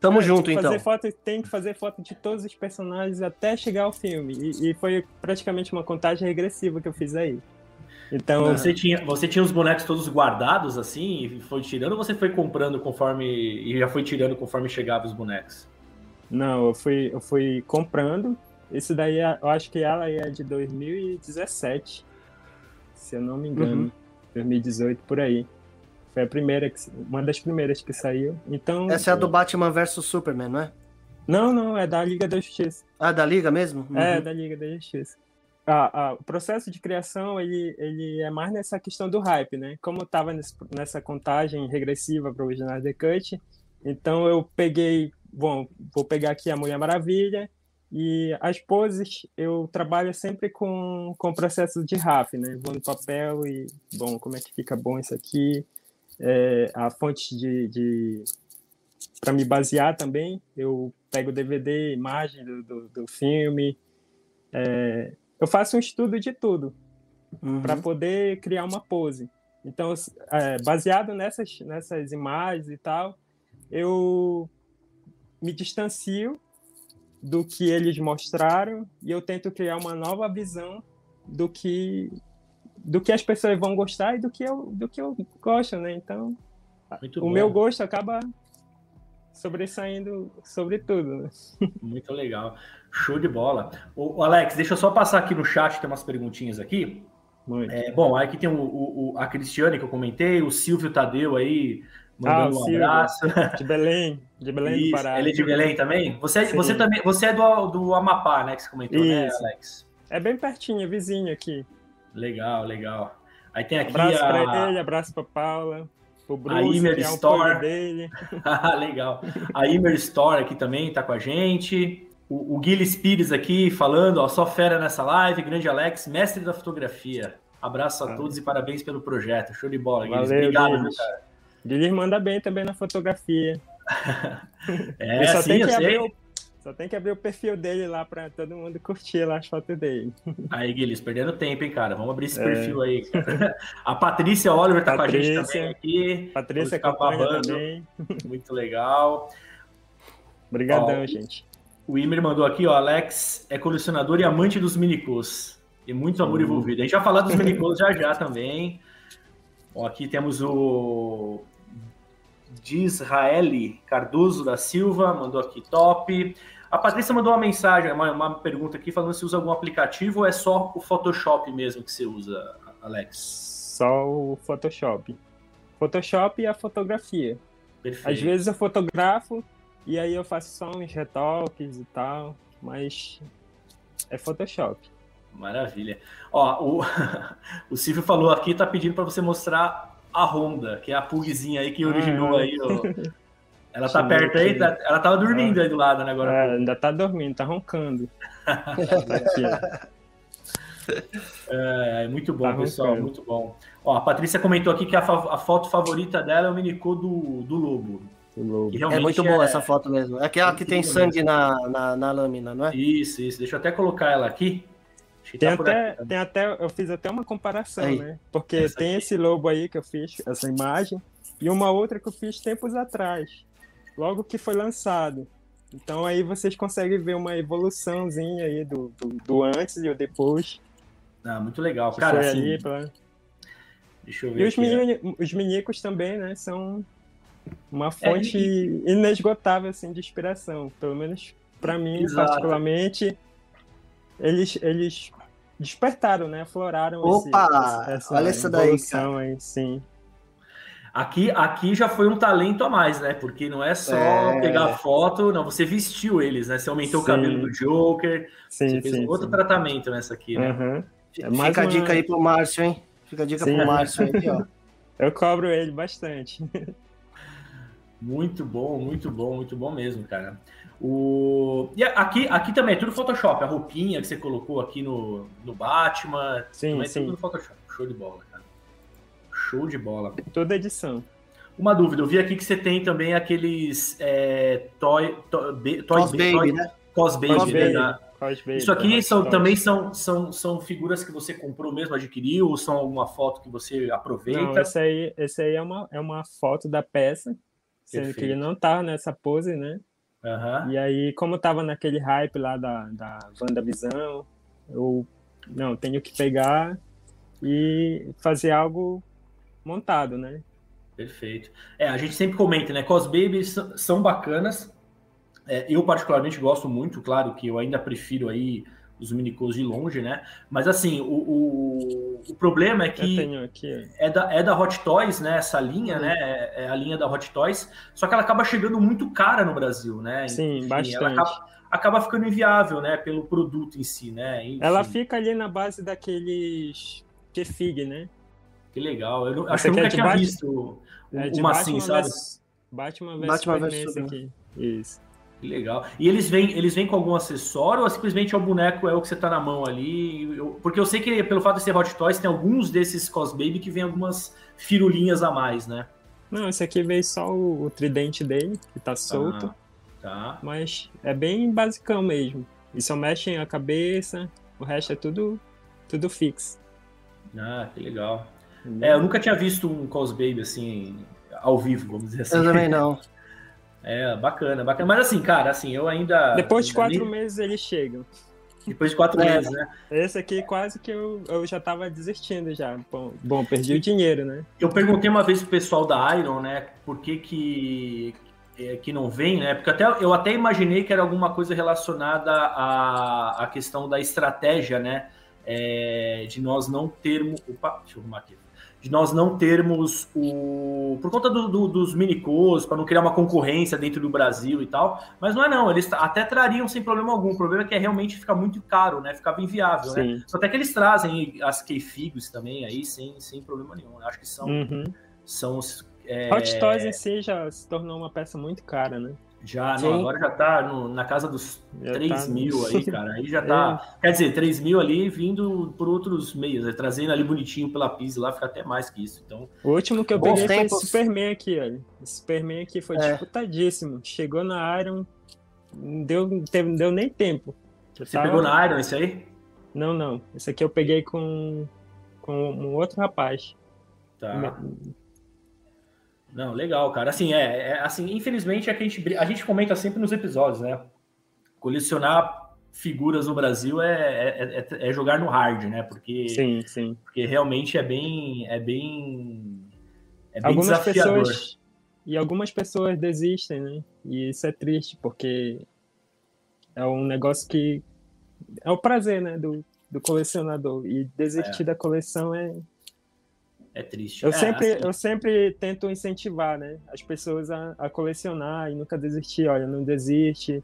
Tamo É, junto, então. fazer Foto, tem que fazer foto de todos os personagens até chegar ao filme. E, e foi praticamente uma contagem regressiva que eu fiz aí. Então, Você tinha, você tinha os bonecos todos guardados assim e foi tirando ou você foi comprando conforme. e já foi tirando conforme chegava os bonecos? não, eu fui, eu fui comprando. Esse daí, é- eu acho que ela é de 2017, se eu não me engano. Uhum. 2018, por aí. Foi a primeira, que, uma das primeiras que saiu. Então, Essa é a do Batman vs Superman, não é? não, não, é da Liga da Justiça. Ah, da Liga mesmo? Uhum. É, da Liga da Justiça. Ah, ah, o processo de criação ele, ele é mais nessa questão do hype, né? Como eu estava nessa contagem regressiva para o Snyder Cut, então eu peguei, bom, vou pegar aqui a Mulher Maravilha e as poses eu trabalho sempre com com o processo de RAF, né? Vou no papel e bom, como é que fica bom isso aqui? É, a fonte de, de para me basear também, eu pego DVD, imagem do, do, do filme, é, eu faço um estudo de tudo Uhum. para poder criar uma pose. Então, é, baseado nessas, nessas imagens e tal, eu me distancio do que eles mostraram e eu tento criar uma nova visão do que do que as pessoas vão gostar e do que eu do que eu gosto, né? Então, Muito o bom. meu gosto acaba sobressaindo sobre tudo. Né? Muito legal. Show de bola. O, Alex, deixa eu só passar aqui no chat, tem umas perguntinhas aqui. É, bom, aqui tem o, o- o- a Cristiane que eu comentei, o Silvio Tadeu aí, mandando Ah, um abraço. De Belém, de Belém do Isso, Pará. ele é de Belém também? Você, Sim. você também você é do, do Amapá, né? Que você comentou, né, Isso. Alex? É bem pertinho, é vizinho aqui. Legal, legal. Aí tem aqui Abraço a. pra ele, abraço pra Paula, pro Bruce, Imer que é um Store. pug dele. Ah, Legal. A Imer Store aqui também tá com a gente. O, o Guilherme Pires aqui falando, ó, só fera nessa live, grande Alex, mestre da fotografia. Abraço a Ah. todos e parabéns pelo projeto. Show de bola, Guilherme. Obrigado, Guilherme. cara? Guilherme manda bem também na fotografia. É, só, sim, tem eu que sei. abrir o, só tem que abrir o perfil dele lá pra todo mundo curtir lá as fotos dele. Aí, Guilherme, perdendo tempo, hein, cara? Vamos abrir esse É. perfil aí. cara. A Patrícia Oliver tá com a gente Patrícia. também aqui. Patrícia babando. também. Muito legal. Obrigadão, Ó, gente. O Imer mandou aqui, ó, Alex é colecionador e amante dos minicos. E muito amor Sim. envolvido. A gente vai falar dos minicos já já também. Ó, aqui temos o Disraeli Cardoso da Silva, mandou aqui top. A Patrícia mandou uma mensagem, uma, uma pergunta aqui, falando se usa algum aplicativo ou é só o Photoshop mesmo que você usa, Alex? Só o Photoshop. Photoshop e a fotografia. Perfeito. Às vezes eu fotografo e aí eu faço só uns retoques e tal, mas é Photoshop. Maravilha. Ó, o, o Silvio falou aqui, tá pedindo para você mostrar a Honda, que é a pugzinha aí que originou Ah. aí. ó. Ela tá perto aí, tá- ela tava dormindo aí do lado, né, agora. É, ainda tá dormindo, tá roncando. É, é muito bom, Tá pessoal, roncando. muito bom. Ó, a Patrícia comentou aqui que a, fa- a foto favorita dela é o minicô do, do Lobo. É muito boa essa foto mesmo. É aquela que tem sangue na, na, na lâmina, não é? Isso, isso. Deixa eu até colocar ela aqui. Tem tá até, aqui tem até, eu fiz até uma comparação, Aí. né? Porque Essa tem aqui. esse lobo aí que eu fiz, essa imagem, e uma outra que eu fiz tempos atrás, logo que foi lançado. Então aí vocês conseguem ver uma evoluçãozinha aí do, do, do antes e o depois. Ah, muito legal. Cara, foi assim, ali pela- deixa eu ver E os, né? mini, os minicos também, né? São uma fonte inesgotável assim, de inspiração. Pelo menos para mim, Exato. particularmente, eles, eles despertaram, né? Afloraram Opa! esse, essa Olha essa daí, evolução aí, sim. Aqui, aqui já foi um talento a mais, né? Porque não é só É. pegar foto, não, você vestiu eles, né? Você aumentou o Sim. cabelo do Joker, Sim, você fez sim. um outro sim. tratamento nessa aqui, né? Aham. É mais Fica a uma- dica aí pro Márcio, hein? Fica a dica Sim. pro Márcio aí, ó. Eu cobro ele bastante. Muito bom, muito bom, muito bom mesmo, cara. O... E aqui, aqui também é tudo Photoshop, a roupinha que você colocou aqui no, no Batman, Sim, também é sim. tudo no Photoshop. Show de bola, cara. Show de bola. Toda edição. Uma dúvida, eu vi aqui que você tem também aqueles é, toy, to- be- toy, Cos Baby, toy- né? Cos Baby, Cos né? Baby. Isso aqui da são, também são, são, são figuras que você comprou mesmo, adquiriu, ou são alguma foto que você aproveita? Não, esse aí, esse aí é, uma, é uma foto da peça, sendo que Perfeito. ele não tá nessa pose, né? Aham. E aí, como tava naquele hype lá da, da WandaVisão, eu não, tenho que pegar e fazer algo montado, né? Perfeito. É, a gente sempre comenta, né? Cos Babies são- são bacanas. É, eu, particularmente, gosto muito, claro que eu ainda prefiro aí os minicos de longe, né? Mas assim, o, o, o problema é que aqui. é da, é da Hot Toys, né? Essa linha, né? É, é a linha da Hot Toys, só que ela acaba chegando muito cara no Brasil, né? Sim, Enfim, bastante. Ela acaba, acaba ficando inviável, né? Pelo produto em si, né? Enfim, Ela fica ali na base daqueles Kefig, né? Que legal. Eu não- acho que eu é nunca tinha Batman? visto É uma Batman assim, sabe? Batman vs Batman Superman, Superman. aqui. Isso. Que legal. E eles vêm, eles vêm com algum acessório ou simplesmente é o boneco é o que você tá na mão ali? Eu- porque eu sei que pelo fato de ser Hot Toys, tem alguns desses Cos Baby que vem algumas firulinhas a mais, né? Não, esse aqui veio só o, o tridente dele, que tá solto, Ah, tá. mas é bem basicão mesmo. E só mexem a cabeça, o resto é tudo, tudo fixo. Ah, que legal. É, eu nunca tinha visto um Cos Baby assim, ao vivo, vamos dizer assim. Eu também não. É, bacana, bacana. Mas assim, cara, assim, eu ainda. Depois de quatro nem- meses eles chegam. Depois de quatro É. meses, né? Esse aqui quase que eu, eu já tava desistindo já. Bom, bom, perdi o dinheiro, né? Eu perguntei uma vez pro pessoal da Iron, né, por que que, é, que não vem, né? Porque até, eu até imaginei que era alguma coisa relacionada à, à questão da estratégia, né? é, de nós não termos. Opa, deixa eu arrumar aqui. De nós não termos o. Por conta do- do- dos minicos, para não criar uma concorrência dentro do Brasil e tal. Mas não é não, eles até trariam sem problema algum. O problema é que é realmente fica muito caro, né? Ficava inviável, né? Sim. Só até que eles trazem as K-Figos também aí, sem, sem problema nenhum. Eu Acho que são, Uhum. são os. é, Hot Toys em si já se tornou uma peça muito cara, né? Já, Sim. não, agora já tá no- na casa dos Já 3 tá- mil aí, cara. Aí já tá. Quer dizer, 3 mil ali vindo por outros meios, né? trazendo ali bonitinho pela Pisa lá, fica até mais que isso. Então, O último que eu Bons peguei foi tempos. esse Superman aqui, olha. Esse Superman aqui foi É. disputadíssimo. Chegou na Iron, não deu, teve, não deu nem tempo. Eu você tava- pegou na Iron esse aí? Não, não. Esse aqui eu peguei com, com um outro rapaz. Tá. Não, legal, cara. Assim, é, é- assim, infelizmente é que a gente, a gente comenta sempre nos episódios, né? Colecionar figuras no Brasil é, é, é- é jogar no hard, né? Porque, Sim, sim. porque realmente é bem. É bem. É bem Algumas desafiador. pessoas. E algumas pessoas desistem, né? E isso é triste, porque é um negócio que. É o prazer, né? Do, do colecionador. E desistir da coleção é. É triste. Eu, É, sempre, assim, eu sempre tento incentivar, né? As pessoas a, a colecionar e nunca desistir. Olha, não desiste.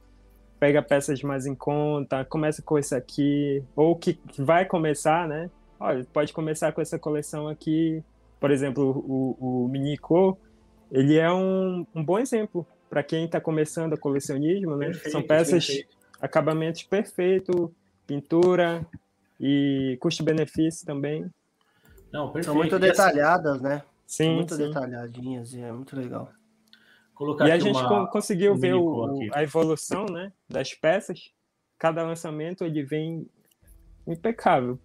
Pega peças mais em conta, começa com esse aqui, ou que que vai começar, né? Olha, pode começar com essa coleção aqui. Por exemplo, o, o Minico, ele é um, um bom exemplo para quem está começando a colecionismo, né? Perfeito, São peças, perfeito. acabamentos perfeito, pintura e custo-benefício também. Não, perfeito. São muito assim, detalhadas, né? São Sim, muito sim. detalhadinhas e é muito legal. colocar E a gente uma- con- conseguiu um ver o- a evolução né, das peças. Cada lançamento ele vem impecável.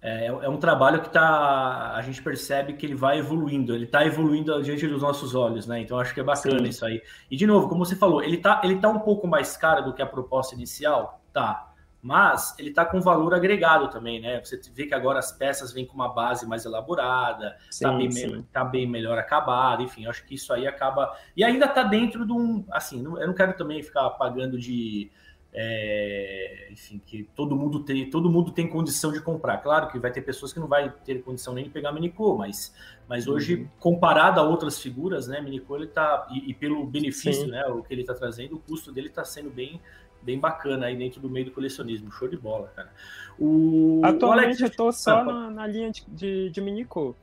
É, é um trabalho que tá. A gente percebe que ele vai evoluindo, ele tá evoluindo diante dos nossos olhos, né? Então acho que é bacana Sim. isso aí. E de novo, como você falou, ele tá, ele tá um pouco mais caro do que a proposta inicial? Tá. Mas ele tá com valor agregado também, né? Você vê que agora as peças vêm com uma base mais elaborada, Sim, tá, bem, me- tá bem melhor acabado, enfim, acho que isso aí acaba. E ainda tá dentro de um. Assim, eu não quero também ficar pagando de. é, enfim, que todo mundo tem, todo mundo tem condição de comprar. Claro que vai ter pessoas que não vai ter condição nem de pegar Minicô, mas, mas hoje, Uhum. comparado a outras figuras, né, Minicô ele tá. E, e pelo benefício, Sim. né? O que ele tá trazendo, o custo dele tá sendo bem. Bem bacana aí dentro do meio do colecionismo. Show de bola, cara. O, o Atualmente Alex- eu tô só Ah, na, na linha de, de, de Minico.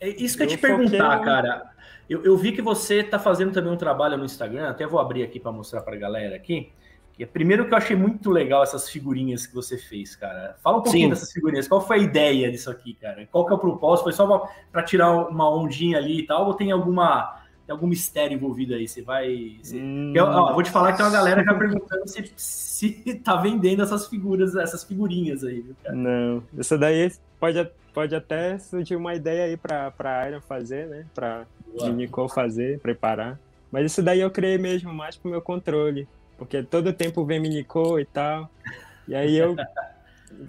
É isso que eu ia Eu te perguntar, foquei- cara. Eu, eu vi que você está fazendo também um trabalho no Instagram, até vou abrir aqui para mostrar para a galera aqui. Que é, primeiro que eu achei muito legal essas figurinhas que você fez, cara. Fala um pouquinho Sim. dessas figurinhas. Qual foi a ideia disso aqui, cara? Qual que é o propósito? Foi só para tirar uma ondinha ali e tal? Ou tem alguma tem algum mistério envolvido aí? Você vai. você- Hum, Eu, ó, vou te falar que tem uma galera já perguntando se, se tá vendendo essas figuras, essas figurinhas aí, viu, cara? Não, isso daí pode, pode até surgir uma ideia aí pra, pra Iron fazer, né? Pra. Minico fazer, preparar. Mas isso daí eu criei mesmo mais pro meu controle. Porque todo tempo vem Minico e tal. E aí eu.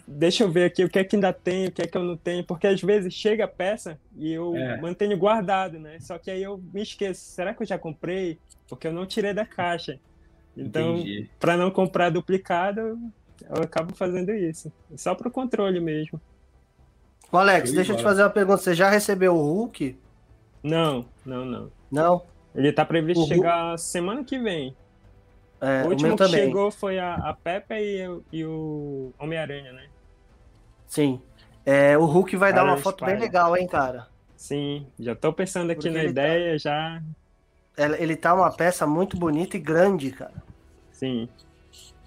Deixa eu ver aqui o que é que ainda tem, o que é que eu não tenho. Porque às vezes chega a peça e eu É. mantenho guardado, né? Só que aí eu me esqueço. Será que eu já comprei? Porque eu não tirei da caixa. Então, para não comprar duplicado, eu acabo fazendo isso. Só pro controle mesmo. Ô, Alex, deixa eu te fazer uma pergunta. Você já recebeu o Hulk? Não, não, não. Não? Ele tá previsto O chegar semana que vem. É, o o último meu que também. chegou foi a, a Peppa e, o- e o Homem-Aranha, né? Sim. É, o Hulk vai dar Cara, uma foto bem espalha. legal, hein, cara? Sim, já tô pensando aqui Porque na tá- ideia, já. Ele, ele tá uma peça muito bonita e grande, cara. Sim.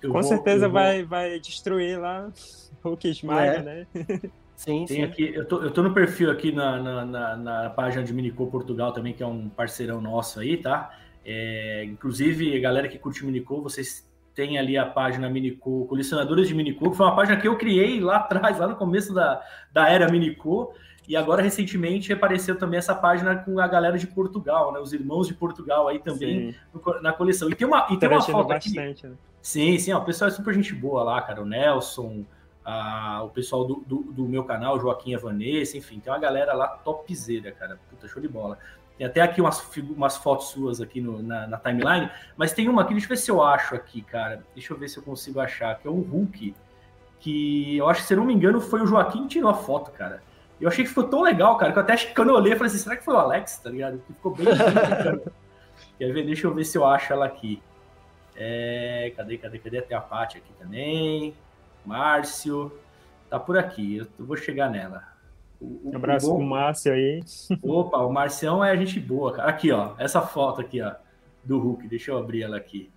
Eu Com vou- certeza vou- vai, vai destruir lá Hulk Esmaga, É. né? Sim, Tem sim. aqui, eu tô, eu tô no perfil aqui na, na, na, na página de Minicô Portugal também, que é um parceirão nosso aí, tá? É, inclusive, a galera que curte Minicô, vocês têm ali a página Minicô, Colecionadores de Minicô, que foi uma página que eu criei lá atrás, lá no começo da, da era Minicô. E agora, recentemente, apareceu também essa página com a galera de Portugal, né? Os irmãos de Portugal aí também no na coleção. E tem uma, e tem uma foto aqui. bastante, né? Sim, sim, ó, o pessoal é super gente boa lá, cara. O Nelson, a- o pessoal do, do, do meu canal, Joaquim e Vanessa, enfim, tem uma galera lá topzera, cara. Puta, show de bola. Tem até aqui umas, umas fotos suas aqui no- na, na timeline, mas tem uma aqui, deixa eu ver se eu acho aqui, cara. Deixa eu ver se eu consigo achar, que é um Hulk, que eu acho que, se eu não me engano, foi o Joaquim que tirou a foto, cara. Eu achei que ficou tão legal, cara, que eu até acho que quando eu olhei, eu falei assim, será que foi o Alex, tá ligado? Que ficou bem... Quer ver? Deixa eu ver se eu acho ela aqui. É, cadê, cadê, cadê? Tem a Paty aqui também. Márcio. Tá por aqui. Eu vou chegar nela. O, Um abraço o pro bom- Márcio aí. Opa, o Marcião é gente boa, cara. Aqui, ó. Essa foto aqui, ó. Do Hulk. Deixa eu abrir ela aqui.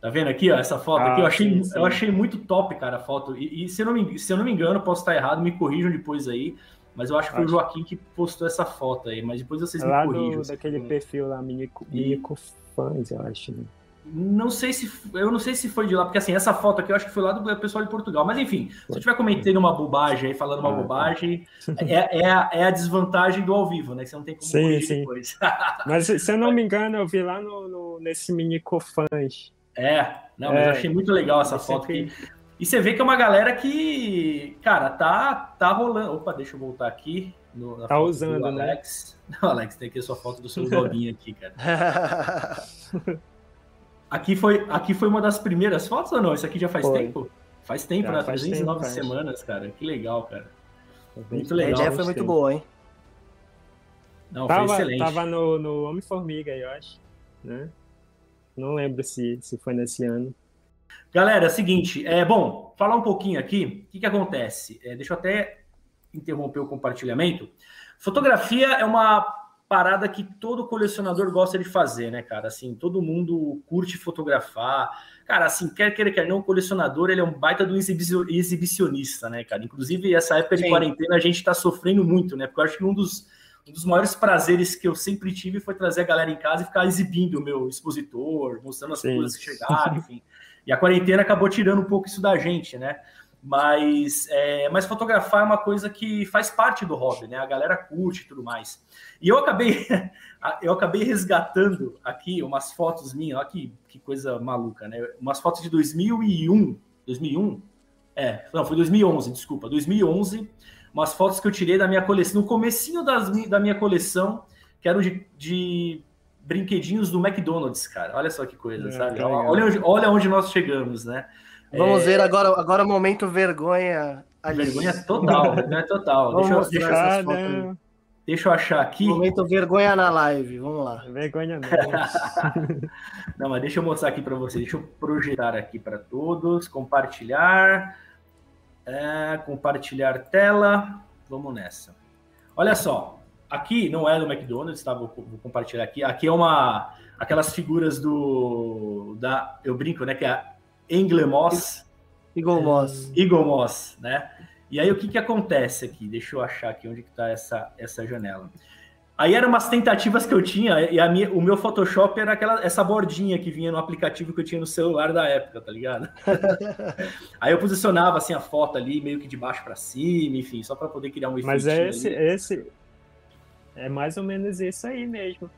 Tá vendo aqui, ó? Essa foto Ah, aqui. Eu achei, sim, sim. eu achei muito top, cara, a foto. E, e se, eu não me, se eu não me engano, posso estar errado, me corrijam depois aí. Mas eu acho que foi o. Joaquim que postou essa foto aí. Mas depois vocês Lá me corrijam. do, daquele perfil lá, Minico, Minico Fãs, eu acho. Né? Não sei se eu não sei se foi de lá, porque assim, essa foto aqui eu acho que foi lá do pessoal de Portugal. Mas enfim, se eu estiver comentando uma bobagem aí, falando uma Ah, tá. bobagem, é, é, a, é a desvantagem do ao vivo, né? Que você não tem como Sim, sim. depois. Mas se eu não me engano, eu vi lá no, no- nesse Minico Fãs. É, não, mas É. eu achei muito legal essa foto aqui. E você vê que é uma galera que, cara, tá, tá rolando. Opa, deixa eu voltar aqui. No, Tá usando, né? Alex. Não, Alex, tem aqui a sua foto do seu login aqui, cara. Aqui foi, aqui foi uma das primeiras fotos ou não? Isso aqui já faz Foi. tempo? Faz tempo, Já né? faz 309 tempo, faz. semanas, cara. Que legal, cara. Muito A legal. ideia foi muito boa, hein? Não, foi Tava, excelente. tava no, no Homem-Formiga, eu acho. Né? Não lembro se, se foi nesse ano. Galera, é o seguinte, é bom, falar um pouquinho aqui, o que, que acontece? É, deixa eu até interromper o compartilhamento. Fotografia é uma parada que todo colecionador gosta de fazer, né, cara? Assim, todo mundo curte fotografar. Cara, assim, quer queira, quer não, o colecionador, ele é um baita do exibicio- exibicionista, né, cara? Inclusive, essa época de Sim. quarentena, a gente tá sofrendo muito, né? Porque eu acho que um dos, um dos maiores prazeres que eu sempre tive foi trazer a galera em casa e ficar exibindo o meu expositor, mostrando as Sim. coisas que chegaram, enfim. E a quarentena acabou tirando um pouco isso da gente, né? Mas, é, mas fotografar é uma coisa que faz parte do hobby, né? A galera curte e tudo mais. E eu acabei, eu acabei resgatando aqui umas fotos minhas, olha que, que coisa maluca, né? Umas fotos de 2001, 2001? É, não, foi 2011, desculpa, 2011. Umas fotos que eu tirei da minha coleção, no comecinho das, da minha coleção, que eram de, de brinquedinhos do McDonald's, cara. Olha só que coisa, É, sabe? que. Olha onde, olha onde nós chegamos, né? Vamos ver agora, agora o momento vergonha ali. Vergonha total, vergonha total. Vamos Deixa eu, mostrar deixa, eu- essas fotos aí. não. deixa eu achar aqui. Momento vergonha na live, vamos lá. Vergonha não. Não, mas deixa eu mostrar aqui para vocês. Deixa eu projetar aqui para todos. Compartilhar. É, compartilhar tela. Vamos nessa. Olha só. Aqui não é do McDonald's, tá? Vou, vou compartilhar aqui. Aqui é uma. Aquelas figuras do. Da, eu brinco, né? Que é a Engle Moss. Eagle Moss. Eagle Moss, né? E aí o que que acontece aqui? Deixa eu achar aqui onde que tá essa, essa janela. Aí eram umas tentativas que eu tinha, e a minha, o meu Photoshop era aquela, essa bordinha que vinha no aplicativo que eu tinha no celular da época, tá ligado? aí eu posicionava assim a foto ali, meio que de baixo para cima, enfim, só para poder criar um efeito. Mas é esse, esse. É mais ou menos isso aí mesmo.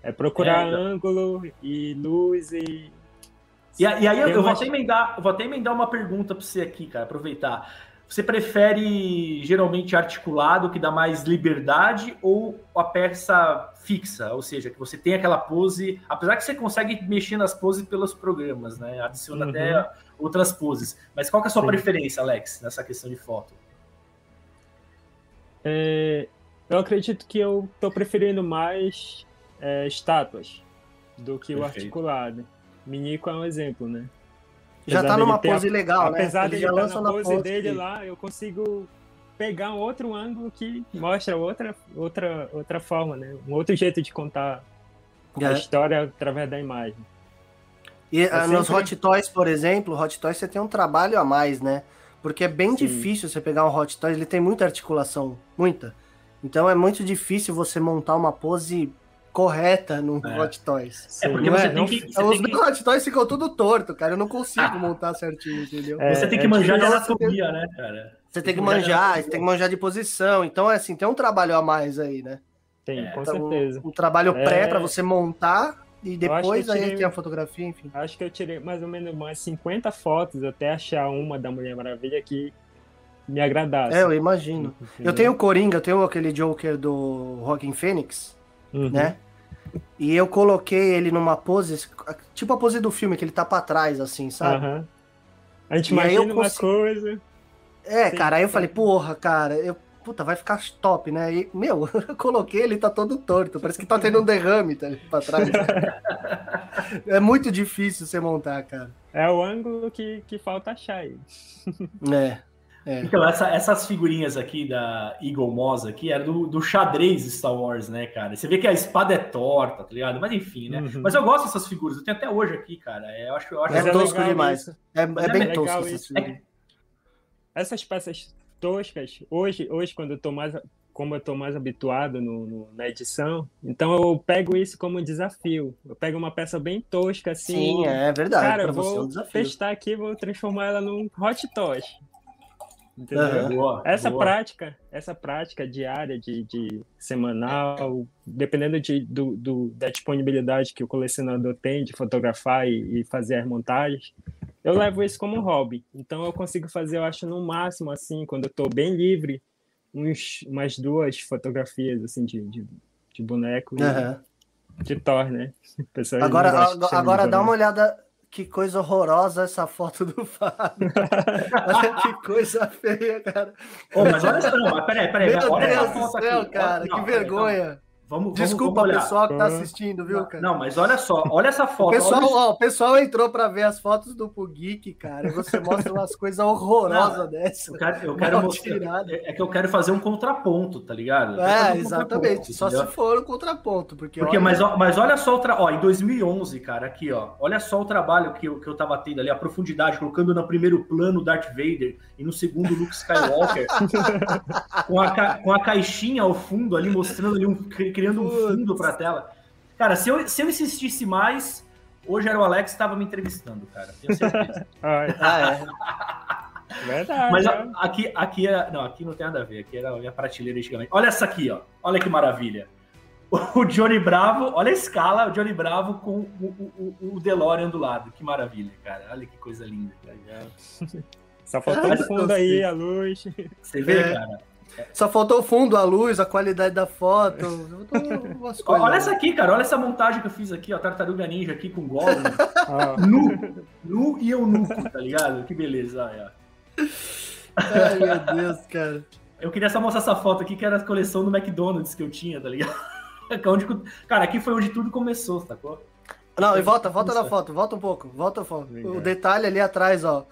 É procurar É, então. ângulo e luz e. E, e aí eu, eu vou até emendar, eu vou até emendar uma pergunta para você aqui, cara, aproveitar. Você prefere geralmente articulado, que dá mais liberdade, ou a peça fixa? Ou seja, que você tem aquela pose, apesar que você consegue mexer nas poses pelos programas, né? Adiciona Uhum. até outras poses. Mas qual é a sua Sim. preferência, Alex, nessa questão de foto? É, eu acredito que eu tô preferindo mais é, estátuas do que o Perfeito. articulado. Minico é um exemplo, né? Já Apesar tá numa ter a- pose legal, né? Apesar Ele dele já estar lança na na pose pose dele que- lá, eu consigo pegar um outro ângulo que mostra outra, outra, outra forma, né? Um outro jeito de contar a É. história através da imagem. E ah, Eu nos sempre- Hot Toys, por exemplo, Hot Toys você tem um trabalho a mais, né? Porque é bem Sim. difícil você pegar um Hot Toys, ele tem muita articulação, muita. Então é muito difícil você montar uma pose correta no É. Hot Toys. É porque Não você é? tem não- que. Você Os tem que, Hot Toys ficam tudo torto, cara. Eu não consigo montar certinho, entendeu? É, você tem que é manjar de tipo- anatomia, né, cara? Você tem que manjar, você tem que manjar de posição. Então, é assim, tem um trabalho a mais aí, né? Tem, É, com Então, certeza. Um trabalho É. pré pra você montar e depois que eu aí tirei- tem a fotografia, enfim. Acho que eu tirei mais ou menos umas 50 fotos até achar uma da Mulher Maravilha que me agradasse. É, eu imagino. Eu tenho o Coringa, eu tenho aquele Joker do Rockin' Phoenix, Uhum. né? E eu coloquei ele numa pose, tipo a pose do filme, que ele tá pra trás, assim, sabe? Aham. A gente E imagina uma consigo- coisa. É, Sim, cara, aí eu falei, porra, cara, eu, puta, vai ficar top, né? E, meu, eu coloquei, ele tá todo torto, parece que tá tendo um derrame tá pra trás. é muito difícil você montar, cara. É o ângulo que, que falta achar aí. É, é. Então, essa- essas figurinhas aqui da Eagle Moss aqui era do, do xadrez Star Wars, né, cara? Você vê que a espada é torta, tá ligado? Mas enfim, né? Uhum. Mas eu gosto dessas figuras, eu tenho até hoje aqui, cara. É, eu acho, eu acho É é tosco legal demais. isso. É, é é bem tosco isso. essas peças toscas, hoje, hoje quando eu tô mais, como eu tô mais habituado no, no- na edição, então eu pego isso como um desafio. Eu pego uma peça bem tosca assim. Sim, é verdade. Cara, eu você é um vou testar aqui, vou transformar ela num hot toys. Entendeu? Boa. Essa boa. prática, essa prática diária de, de semanal, dependendo de, do, do- da disponibilidade que o colecionador tem de fotografar e, e fazer as montagens, eu levo isso como um hobby. Então eu consigo fazer, eu acho, no máximo, assim, quando eu estou bem livre, uns, umas duas fotografias assim de, de, de boneco e Aham. de Thor, né? Agora, de agora, agora de dá uma olhada. Que coisa horrorosa essa foto do Fábio. Olha que coisa feia, cara. Ô, mas olha só, não, peraí, peraí. Meu olha Deus do céu, aqui. cara, não, que vergonha. calma. Vamos, Desculpa, vamos olhar. pessoal que tá Ah. assistindo, viu, cara? Não, mas olha só, olha essa O foto. pessoal, olha ó, o pessoal entrou pra ver as fotos do Pugik, cara. E você mostra umas coisas horrorosas dessa. Eu quero, eu quero mostrar. É é que eu quero fazer um contraponto, tá ligado? É, um exatamente. Só entendeu? se for o contraponto. Porque, Porque, olha, mas, ó- mas olha só o tra... ó, em 2011, cara, aqui, ó, olha só o trabalho que eu, que eu tava tendo ali, a profundidade, colocando no primeiro plano Darth Vader e no segundo Luke Skywalker, com, a, com a caixinha ao fundo ali, mostrando ali, um, criando um fundo pra tela. Cara, se eu, se eu insistisse mais, hoje era o Alex que estava me entrevistando, cara, tenho certeza. Ai, Ah, é. verdade. Mas a- aqui, aqui é. Não, aqui não tem nada a ver. Aqui era a minha prateleira antigamente. Olha essa aqui, ó. Olha que maravilha. O Johnny Bravo, olha a escala, o Johnny Bravo com o, o, o- DeLorean do lado. Que maravilha, cara. Olha que coisa linda, cara. Só faltou Ai, o fundo aí, a luz. Você vê, É. cara? Só faltou o fundo, a luz, a qualidade da foto. Olha essa aqui, cara. Olha essa montagem que eu fiz aqui, ó. Tartaruga Ninja aqui com Gollum. Ó, nu. Nu e eunuco, tá ligado? Que beleza. Olha. Ai, meu Deus, cara. Eu queria só mostrar essa foto aqui, que era a coleção do McDonald's que eu tinha, tá ligado? É onde- Cara, aqui foi onde tudo começou, sacou? Não, e volta, volta na foto, volta um pouco, volta a foto. O detalhe ali atrás, ó.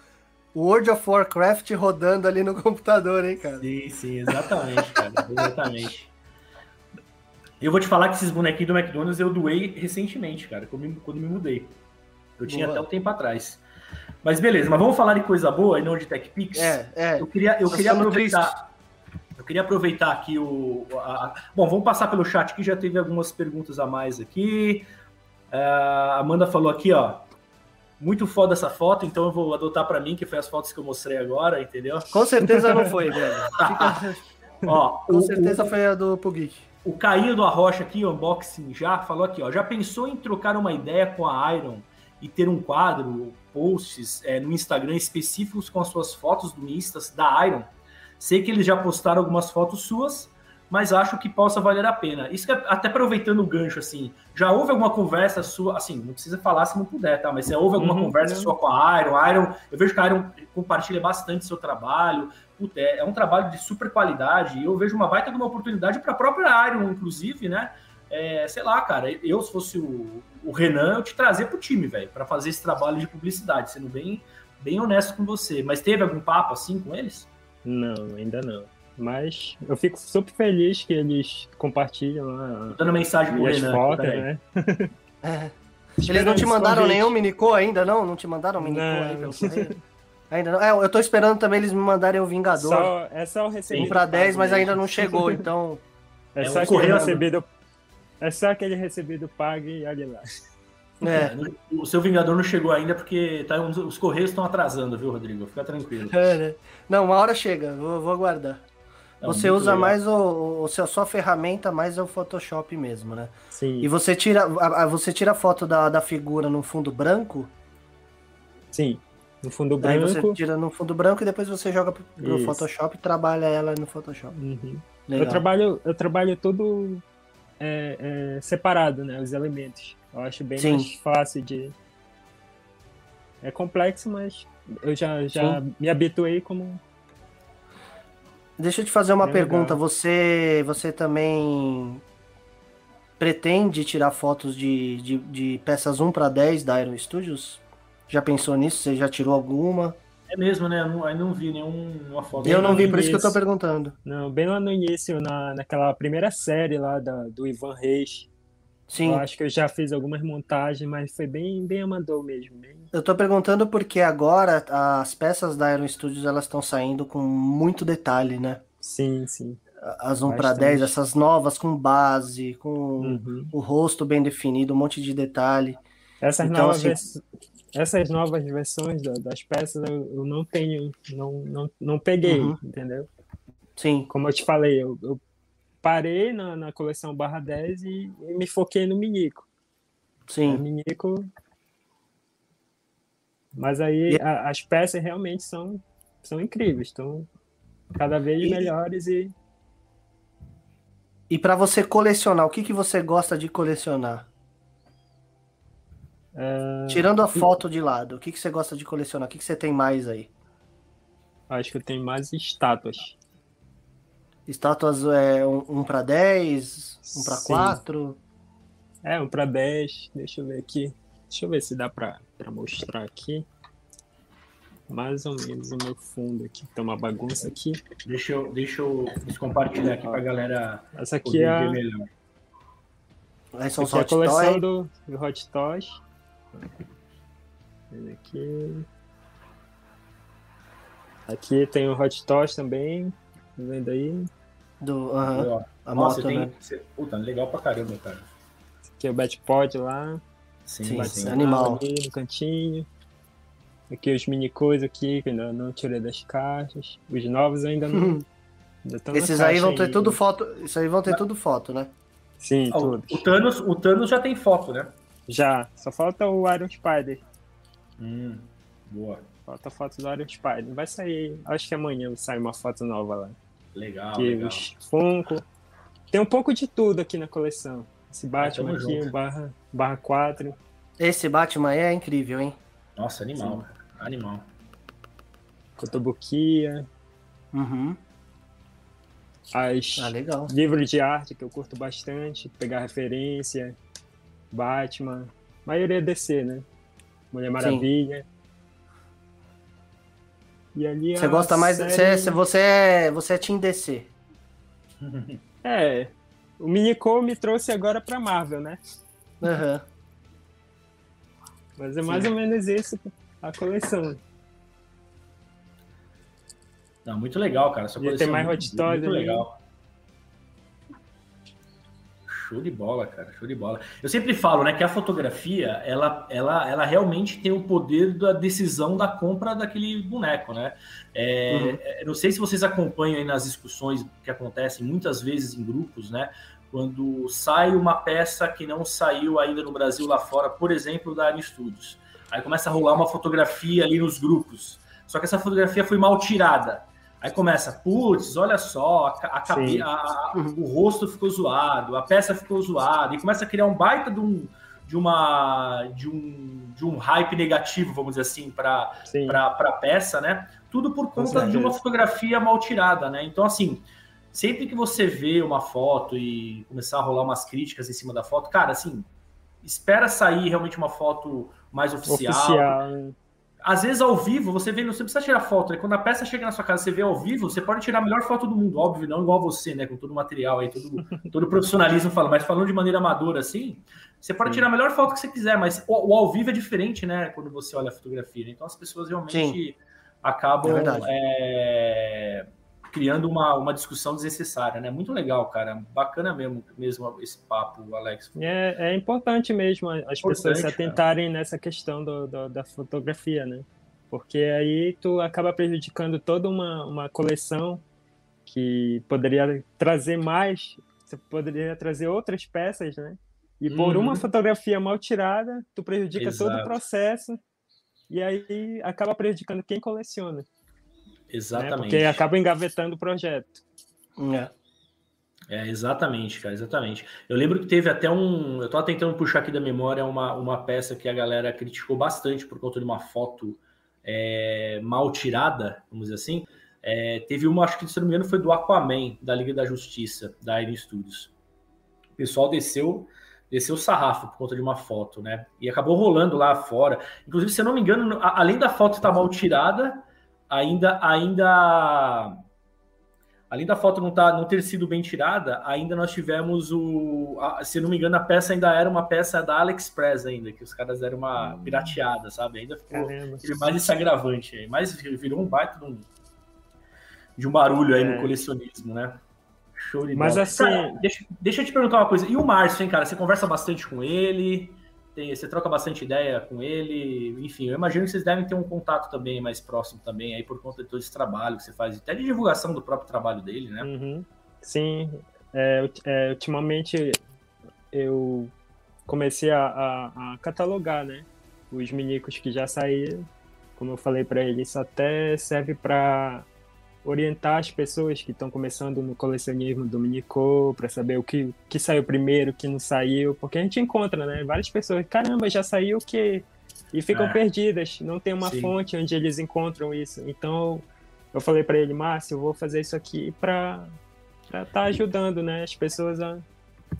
World of Warcraft rodando ali no computador, hein, cara. Sim, sim, exatamente, cara. Exatamente. Eu vou te falar que esses bonequinhos do McDonald's eu doei recentemente, cara, quando me, quando me mudei. Eu tinha Boa. até um tempo atrás. Mas beleza, mas vamos falar de coisa boa e não de Tech Pix? É, é. Eu queria, eu queria aproveitar. Eu queria aproveitar aqui o. a- a- bom, vamos passar pelo chat que já teve algumas perguntas a mais aqui. Ah, a Amanda falou aqui, ó. Muito foda essa foto, então eu vou adotar pra mim, que foi as fotos que eu mostrei agora, entendeu? Com certeza não foi, velho. Fica- Ó, Com o- certeza foi a do Pugik. O Caio do Arrocha aqui, o unboxing já, falou aqui, ó. Já pensou em trocar uma ideia com a Iron e ter um quadro, posts é, no Instagram específicos com as suas fotos do Instas da Iron? Sei que eles já postaram algumas fotos suas, mas acho que possa valer a pena. Isso é- até aproveitando o gancho, assim, já houve alguma conversa sua, assim, não precisa falar se não puder, tá? Mas se houve alguma Uhum, conversa uhum. sua com a Iron, a Iron, eu vejo que a Iron compartilha bastante seu trabalho, Puta, é, é um trabalho de super qualidade e eu vejo uma baita de uma oportunidade para a própria Iron, inclusive, né? É, sei lá, cara, eu se fosse o, o Renan, eu te trazer pro time, velho, para fazer esse trabalho de publicidade, sendo bem, bem honesto com você. Mas teve algum papo assim com eles? Não, ainda não. Mas eu fico super feliz que eles compartilham lá Tô dando mensagem pro Renan. fotos, né? É. Eles não te mandaram convite. nenhum minicô ainda, não? Não te mandaram minicô Não. aí pelo correio? Ainda não. É, eu tô esperando também eles me mandarem o Vingador. Só, é só o recebido. Um pra 10, mas ainda não chegou, então. É É, só o aquele correio- recebido. É só aquele recebido pago e olha lá. É. O seu Vingador não chegou ainda porque tá, os Correios estão atrasando, viu, Rodrigo? Fica tranquilo. É, né? Não, uma hora chega, vou, vou aguardar. Não, você usa legal. mais o, o seu sua ferramenta, mais é o Photoshop mesmo, né? Sim, E você tira a, você tira a foto da, da figura no fundo branco, sim. No fundo aí você branco. tira no fundo branco e depois você joga Isso. Photoshop e trabalha ela no Photoshop. Uhum. Eu trabalho, eu trabalho todo é, é, separado, né? Os elementos. Eu acho bem Sim. mais fácil de. É complexo, mas eu já, já me habituei como. Deixa eu te fazer uma Bem pergunta. legal. Você, você também pretende tirar fotos de, de, de peças 1 para 10 da Iron Studios? Já pensou nisso? Você já tirou alguma? É mesmo, né? Eu não, eu não vi nenhuma foto. Eu não vi, por isso que eu tô perguntando. Não, bem lá no início, na, naquela primeira série lá da, do Ivan Reis. Sim, Eu acho que eu já fiz algumas montagens, mas foi bem, bem amador mesmo. Bem... eu tô perguntando porque agora as peças da Iron Studios elas estão saindo com muito detalhe, né? Sim, sim. As 1 para Bastante. 10, essas novas com base, com Uhum. o rosto bem definido, um monte de detalhe. Essas, Então, novas assim- vers- Essas novas versões da- das peças eu, eu não tenho, não, não, não peguei, Uhum. entendeu? Sim, Como eu te falei, eu, eu parei na, na coleção barra 10 e, e me foquei no Minico. O sim. Minico. Mas aí E- a- as peças realmente são, são incríveis, estão cada vez E- melhores e E para você colecionar, o que, que você gosta de colecionar? é, Tirando a foto de lado, o que, que você gosta de colecionar? O que, que você tem mais aí? acho que eu tenho mais estátuas. Estátuas é, 1 para 10, 1 para Sim. 4. É, um para 10. Deixa eu ver aqui. Deixa eu ver se dá para mostrar aqui. Mais ou menos o meu fundo aqui. Tem uma bagunça aqui. Deixa eu, deixa eu compartilhar aqui pra galera Essa aqui poder é a, ver melhor. Essa aqui é a coleção Toy. do, do Hot Toys. Aqui. Aqui tem o Hot Toys também. Tá vendo aí? Do, aham, Ó, a Nossa, moto, tem. né? cê- Puta, legal pra caramba, cara. Aqui é o Batpod lá. Sim, Sim, sim. Animal. Ali no cantinho. Aqui os mini coisas aqui, que ainda não tirei das caixas. Os novos ainda não. Ainda Esses aí vão ter ainda. tudo foto. Isso aí vão ter tudo foto, né? Sim, Ah, o, todos. o Thanos, o Thanos já tem foto, né? Já. Só falta o Iron Spider. Hum, boa. Falta a foto do Iron Spider. Vai sair. Acho que amanhã sai uma foto nova lá. Legal, Ah, legal. os Funko. Tem um pouco de tudo aqui na coleção. Esse Batman aqui, junto. o barra, barra 4. Esse Batman é incrível, hein? Nossa, animal, Sim. Animal. Cotobuquia. Uhum. As Ah, legal. livros de arte que eu curto bastante. Pegar referência. Batman. Maioria DC, né? Mulher Maravilha. E ali Você a gosta mais. série- Você, você, é, você é Team DC. É. O Minico me trouxe agora pra Marvel, né? Aham. Mas é mais ou menos isso a coleção. Não, muito legal, cara. Essa coleção ter mais é muito, Hot Toys muito ali. legal. Show de bola, cara. Show de bola. Eu sempre falo, né, que a fotografia, ela, ela, ela realmente tem o poder da decisão da compra daquele boneco, né? É, Uhum. é, não sei se vocês acompanham aí nas discussões que acontecem muitas vezes em grupos, né? Quando sai uma peça que não saiu ainda no Brasil lá fora, por exemplo, da Arne Studios. Aí começa a rolar uma fotografia ali nos grupos. Só que essa fotografia foi mal tirada. Aí começa, putz, olha só, a, a a- o rosto ficou zoado, a peça ficou zoada, e começa a criar um baita de um, de uma, de um, de um hype negativo, vamos dizer assim, para para a peça, né? Tudo por conta de uma fotografia mal tirada, né? Então, assim, sempre que você vê uma foto e começar a rolar umas críticas em cima da foto, cara, assim, espera sair realmente uma foto mais oficial. Oficial. Às vezes, ao vivo, você vê, não você precisa tirar foto, né? Quando a peça chega na sua casa, você vê ao vivo, você pode tirar a melhor foto do mundo, óbvio, não igual você, né? Com todo o material aí, todo, todo o profissionalismo fala, mas falando de maneira amadora assim, você pode Sim. tirar a melhor foto que você quiser, mas o, o ao vivo é diferente, né? Quando você olha a fotografia. né? Então as pessoas realmente Sim. acabam É verdade. é, criando uma, uma discussão desnecessária, né? Muito legal, cara. Bacana mesmo, mesmo esse papo, Alex. É, é importante mesmo as Importante, pessoas se cara. atentarem nessa questão do, do- da fotografia, né? Porque aí tu acaba prejudicando toda uma, uma coleção que poderia trazer mais, você poderia trazer outras peças, né? E por Uhum. uma fotografia mal tirada, tu prejudica todo Exato. o processo e aí acaba prejudicando quem coleciona, né? Exatamente. Porque acaba engavetando o projeto. É. É, exatamente, cara, exatamente. Eu lembro que teve até um. Eu tava tentando puxar aqui da memória uma, uma peça que a galera criticou bastante por conta de uma foto é, mal tirada, vamos dizer assim. É, teve uma, acho que se não me engano, foi do Aquaman, da Liga da Justiça, da Iron Studios. O pessoal desceu, desceu o sarrafo por conta de uma foto, né? E acabou rolando lá fora. Inclusive, se eu não me engano, além da foto estar mal tirada, ainda, ainda além da foto não, tá, não ter sido bem tirada, ainda nós tivemos o. a- se não me engano, a peça ainda era uma peça da AliExpress ainda, que os caras deram uma pirateada, sabe? Ainda ficou Caramba. mais esse agravante aí. Mas virou um baita de um, de um barulho aí É. no colecionismo, né? Show de Mas bola. assim- Cara, deixa, deixa eu te perguntar uma coisa. E o Márcio, hein, cara? Você conversa bastante com ele? Tem, você troca bastante ideia com ele? Enfim, eu imagino que vocês devem ter um contato também mais próximo também aí por conta de todo esse trabalho que você faz, até de divulgação do próprio trabalho dele, né? Uhum. Sim, é, é, ultimamente eu comecei a, a- a catalogar, né? Os minicos que já saíram. Como eu falei para ele, isso até serve para orientar as pessoas que estão começando no colecionismo do Minico, para saber o que, que saiu primeiro, o que não saiu, porque a gente encontra, né? Várias pessoas, caramba, já saiu o que? E ficam É. perdidas, não tem uma Sim. fonte onde eles encontram isso. Então, eu falei para ele, Márcio, eu vou fazer isso aqui para estar tá ajudando, né, as pessoas a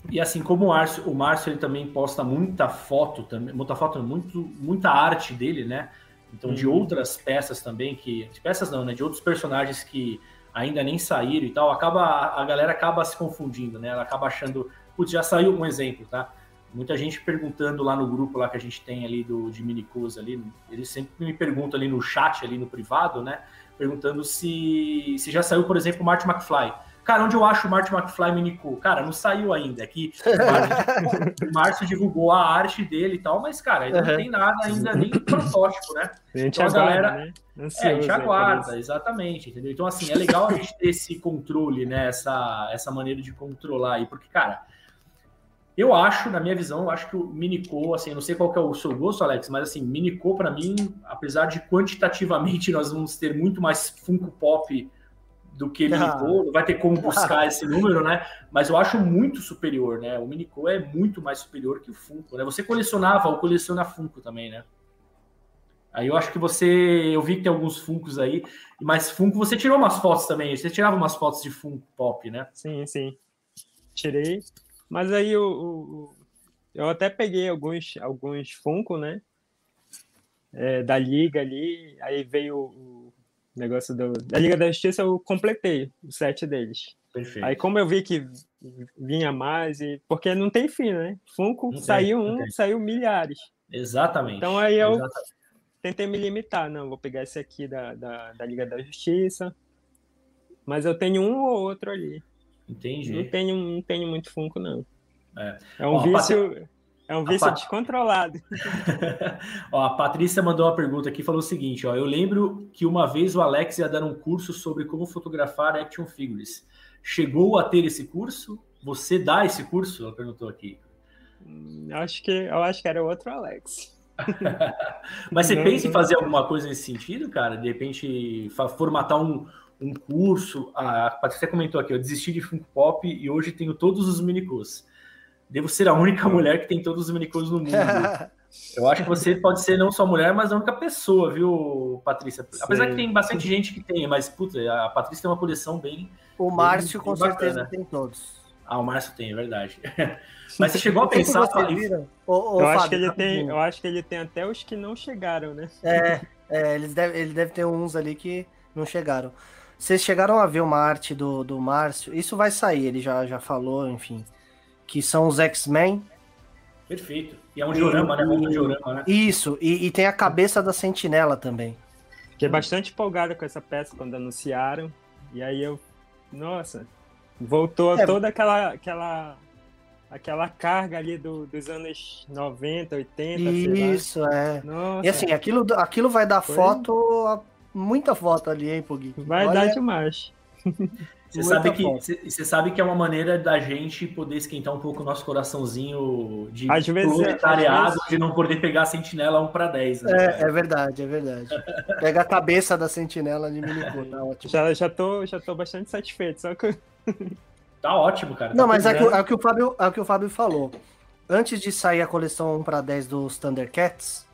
E assim como o Márcio, o Márcio ele também posta muita foto, também, muita foto, muito, muita arte dele, né? Então de Uhum. outras peças também que, de peças não, né? De outros personagens que ainda nem saíram e tal, acaba a galera acaba se confundindo, né? Ela acaba achando, putz, já saiu um exemplo, tá? Muita gente perguntando lá no grupo lá que a gente tem ali do de Minicos ali, eles sempre me perguntam ali no chat ali no privado, né? Perguntando se se já saiu, por exemplo, o Marty McFly. Cara, onde eu acho o Marty McFly Minico? Cara, não saiu ainda. Aqui o Márcio divulgou a arte dele e tal, mas, cara, ainda não Uhum. tem nada, ainda nem protótipo, né? a gente Então a aguarda, galera- né? É, a Ansioso gente por aguarda, exatamente, entendeu? Então, assim, é legal a gente ter esse controle, né? Essa, essa maneira de controlar aí, porque, cara, eu acho, na minha visão, eu acho que o Minico, assim, eu não sei qual que é o seu gosto, Alex, mas assim, Minico, pra mim, apesar de quantitativamente nós vamos ter muito mais Funko Pop do que Minico, não vai ter como buscar esse número, né? Mas eu acho muito superior, né? O Minico é muito mais superior que o Funko, né? Você colecionava ou coleciona Funko também, né? Aí eu acho que você. Eu vi que tem alguns Funkos aí, mas Funko você tirou umas fotos também. Você tirava umas fotos de Funko Pop, né? Sim, sim. Tirei. Mas aí o- o- eu até peguei alguns, alguns Funko, né? É, da Liga ali. Aí veio o negócio do, da Liga da Justiça, eu completei o set deles. Perfeito. Aí como eu vi que vinha mais, e porque não tem fim, né? Funko Não tem, saiu não um, tem. saiu milhares. Exatamente. Então aí eu- Exatamente. Tentei me limitar, não, vou pegar esse aqui da, da, da Liga da Justiça. Mas eu tenho um ou outro ali. Não Entendi. tenho, não tenho muito Funko, não. É. É um Ó, vício. É um vício Pat- descontrolado. ó, a Patrícia mandou uma pergunta aqui, falou o seguinte: ó, eu lembro que uma vez o Alex ia dar um curso sobre como fotografar action figures. Chegou a ter esse curso? Você dá esse curso? Ela perguntou aqui. Hum, Acho que, eu acho que era outro Alex. Mas você Não, pensa em não. fazer alguma coisa nesse sentido, cara? De repente, formatar um, um curso. A Patrícia comentou aqui, eu desisti de Funko Pop e hoje tenho todos os minicos. Devo ser a única mulher que tem todos os minicos no mundo. Eu acho que você pode ser não só mulher, mas a única pessoa, viu, Patrícia? Apesar Sim. que tem bastante gente que tem, mas, puta, a Patrícia tem uma coleção bem. O Márcio com bem bacana. certeza tem todos. Ah, o Márcio tem, é verdade. Mas você chegou a O que que pensar. Ô, ô, eu, acho Fábio, que ele tem, eu acho que ele tem até os que não chegaram, né? É, é eles deve, ele deve ter uns ali que não chegaram. Vocês chegaram a ver uma arte do, do Márcio? Isso vai sair, ele já, já falou, enfim. Que são os X-Men. Perfeito. E é um diorama, né? Um diorama, né? Isso, e, e tem a cabeça da sentinela também. Fiquei bastante empolgado com essa peça quando anunciaram. E aí eu, nossa, voltou É. toda aquela, aquela, aquela carga ali do- dos anos 90, 80, sei lá. Isso, é. Nossa, E assim, aquilo, aquilo vai dar Foi. foto, muita foto ali, hein, Pugui? vai Olha, dar demais. Você sabe, que, você você sabe que é uma maneira da gente poder esquentar um pouco o nosso coraçãozinho de Às vezes- proletariado, às vezes- de não poder pegar a sentinela 1 para 10. Né? É, é verdade, é verdade. Pega a cabeça da sentinela de Minicô, tá ótimo. Já, já, tô, já tô bastante satisfeito, só que Tá ótimo, cara. Não, tá mas é, que, é o que o Fábio, é o que o Fábio falou. Antes de sair a coleção 1 para 10 dos Thundercats,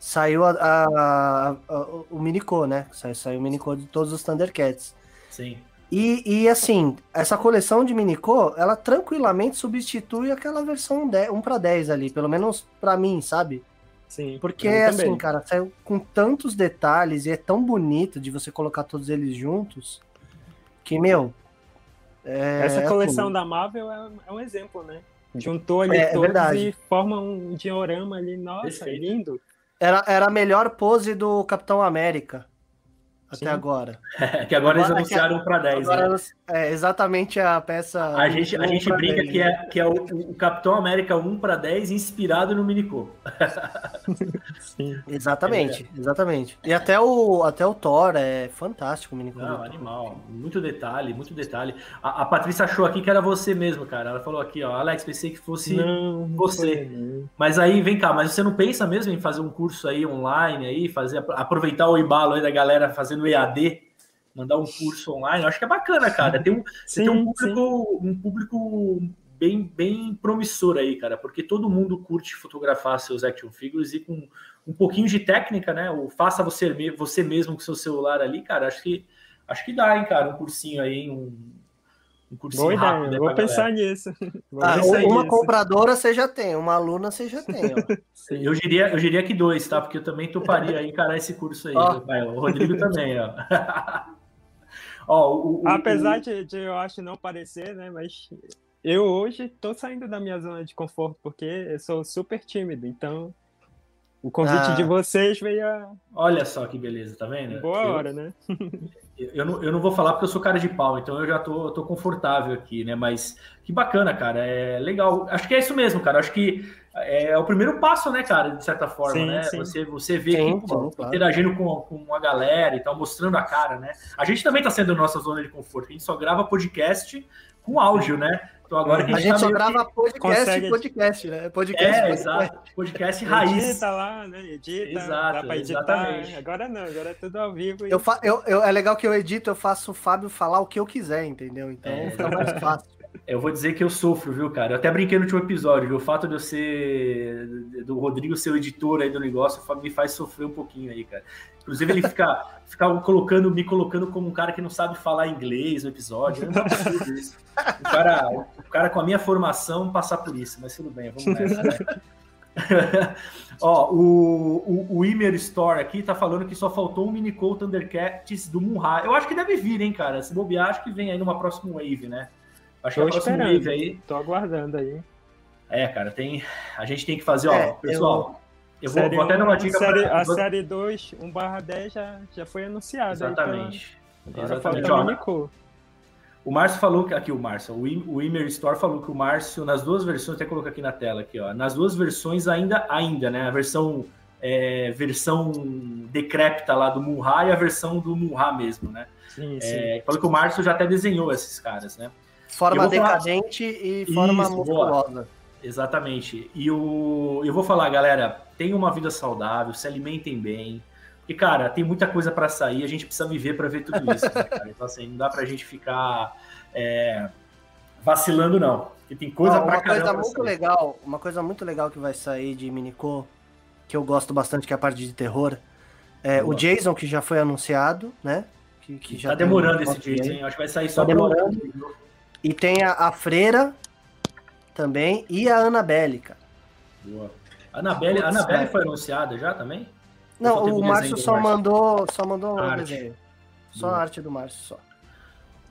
saiu a, a- a- o Minicô, né? Saiu, saiu o Minicô de todos os Thundercats. Sim. E, e, assim, essa coleção de Minicô, ela tranquilamente substitui aquela versão 10 1 para 10 ali, pelo menos pra mim, sabe? sim. Porque, eu assim, também. cara, saiu com tantos detalhes e é tão bonito de você colocar todos eles juntos que, meu. é, Essa assim, coleção da Marvel é, é um exemplo, né? Juntou ali É, é todos verdade. e forma um diorama ali, nossa, Perfeito. lindo. Era, era a melhor pose do Capitão América. Até Sim. agora. que agora eles Agora- anunciaram para 10. Agora, né? é exatamente a peça. A gente, a um gente brinca 10, que né? é, que é o, o Capitão América 1 para 10 inspirado no Minicô. Sim. Exatamente, exatamente. E até o, até o Thor é fantástico, o Minicô. Não, animal. Muito detalhe, muito detalhe. A, a Patrícia achou aqui que era você mesmo, cara. Ela falou aqui, ó, Alex, pensei que fosse. Não, você. não. Mas aí, vem cá, mas você não pensa mesmo em fazer um curso aí online aí, fazer aproveitar o embalo aí da galera fazendo EAD, mandar um curso online? Eu acho que é bacana, cara. Tem um, você tem um Sim, sim. público, um público bem, bem promissor aí, cara, porque todo mundo curte fotografar seus action figures e com um pouquinho de técnica, né? O faça você, você mesmo com seu celular ali, cara. Acho que acho que dá, hein, cara, um cursinho aí, um, um cursinho Boa rápido. ideia, aí vou pensar galera. nisso. Vou Ah, pensar uma nisso. compradora você já tem, uma aluna você já tem. Eu diria, eu diria que dois, tá? Porque eu também toparia aí encarar esse curso aí, pai. O Rodrigo também, ó. ó o, o- Apesar o- de, de eu acho não parecer, né? Mas eu hoje tô saindo da minha zona de conforto porque eu sou super tímido. Então, o convite Ah. de vocês veio a Olha só que beleza, tá vendo? boa eu, hora, né? Eu, não, eu não vou falar porque eu sou cara de pau, então eu já tô, tô confortável aqui, né? Mas que bacana, cara. É legal. Acho que é isso mesmo, cara. Acho que é o primeiro passo, né, cara, de certa forma, Sim, né? sim. Você, você vê Sim, que, pô, claro. interagindo com, com a galera e tal, mostrando a cara, né? A gente também tá sendo nossa zona de conforto. A gente só grava podcast com áudio, né? Então agora que A gente tá só meio que- grava podcast consegue- podcast, né? Podcast, É, podcast. exato. Podcast raiz. Edita lá, né? Edita, Exato, dá pra editar. exatamente. Agora não, agora é tudo ao vivo. e- Eu fa- eu, eu- é legal que eu edito, eu faço o Fábio falar o que eu quiser, entendeu? Então É. fica mais fácil. Eu vou dizer que eu sofro, viu, cara? Eu até brinquei no último episódio, viu? O fato de eu ser. do Rodrigo ser o editor aí do negócio me faz sofrer um pouquinho aí, cara. Inclusive, ele fica, fica colocando, me colocando como um cara que não sabe falar inglês no episódio. Um absurdo isso. O cara, o cara com a minha formação passar por isso, mas tudo bem, vamos nessa, né? Ó, o, o, o Imer Store aqui tá falando que só faltou um Minicol Thundercats do Munra. Eu acho que deve vir, hein, cara? Se bobear, acho que vem aí numa próxima wave, né? Acho que Tô a próxima esperando. wave aí. Tô aguardando aí. É, cara, tem. A gente tem que fazer, ó, É, pessoal. Eu, vou, Série vou até dar uma um, dica série, pra A série 2, 1/10 já, já foi anunciada. Exatamente. Então, Exatamente. Ó, o. O Márcio falou que aqui o Márcio, o, Im- o Imer Store falou que o Márcio nas duas versões, até colocar aqui na tela aqui, ó, nas duas versões ainda ainda, né? A versão é, versão decrépita lá do Munra e a versão do Munra mesmo, né? Sim, sim. É, falou que o Márcio já até desenhou esses caras, né? Forma decadente e forma Isso, boa. musculosa. Exatamente. E o, eu vou falar, galera, tenham uma vida saudável, se alimentem bem. E, cara, tem muita coisa para sair, a gente precisa viver para ver tudo isso, né, cara? Então, assim, não dá pra gente ficar é, vacilando, não. Porque tem coisa Ó, pra coisa caramba. pra muito sair. legal, uma coisa muito legal que vai sair de Minicô, que eu gosto bastante, que é a parte de terror, é Boa. o Jason, que já foi anunciado, né? Que, que já Tá demorando esse hein? Acho que vai sair só Tá pro- demorando. E tem a, a Freira também e a Annabelle, cara. Boa. A Anabelle, Putz, Anabelle cara. foi anunciada já também? Não, o Márcio só Márcio? mandou, só mandou arte. desenho. Só Boa. a arte do Márcio, só.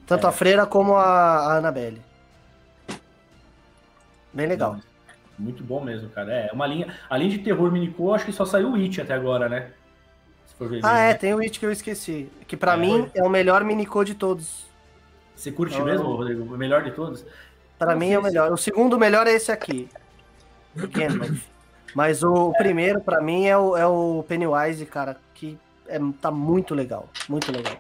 Tanto É. a Freira como a, a Annabelle. Bem legal. Muito bom mesmo, cara. É uma linha. Além de terror minicô, acho que só saiu o It até agora, né? Se for ver Ah, é, né? tem o It que eu esqueci. Que pra É. mim é o melhor Minicô de todos. Você curte Não, mesmo, Rodrigo? O melhor de todos? Pra Não mim é o se- melhor. O segundo melhor é esse aqui. O Gandalf. Mas o primeiro, pra mim, é o, é o Pennywise, cara, que é, tá muito legal. Muito legal.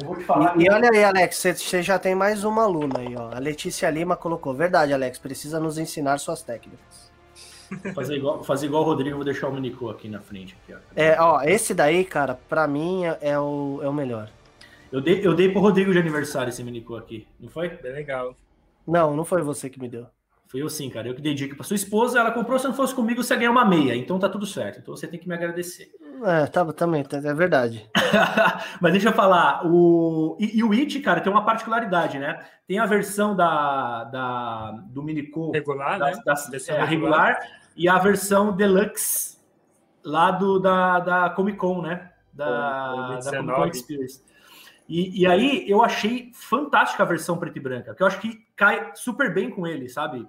Eu vou te falar. E, e olha aí, Alex, você- já tem mais uma aluna aí, ó. A Letícia Lima colocou. Verdade, Alex, precisa nos ensinar suas técnicas. Fazer igual, fazer igual o Rodrigo, vou deixar o Minicô aqui na frente. Aqui, ó. É, ó, esse daí, cara, pra mim é, é o, é o melhor. Eu, dei, eu dei pro Rodrigo de aniversário esse Minicô aqui, não foi? Bem legal. Não, não foi você que me deu. Foi eu sim, cara. Eu que dei dica pra sua esposa, ela comprou, se não fosse comigo, você ganha uma meia. Então tá tudo certo. Então você tem que me agradecer. É, tá, também, tá- é verdade. Mas deixa eu falar, o... E, e o It, cara, tem uma particularidade, né? Tem a versão da, da, do Minicô Regular, da, né? da- é, regular e a versão deluxe lá do, da, da Comic Con, né? Da, da Comic 19. Con Experience. E, e aí eu achei fantástica a versão preta e branca, que eu acho que cai super bem com ele, sabe?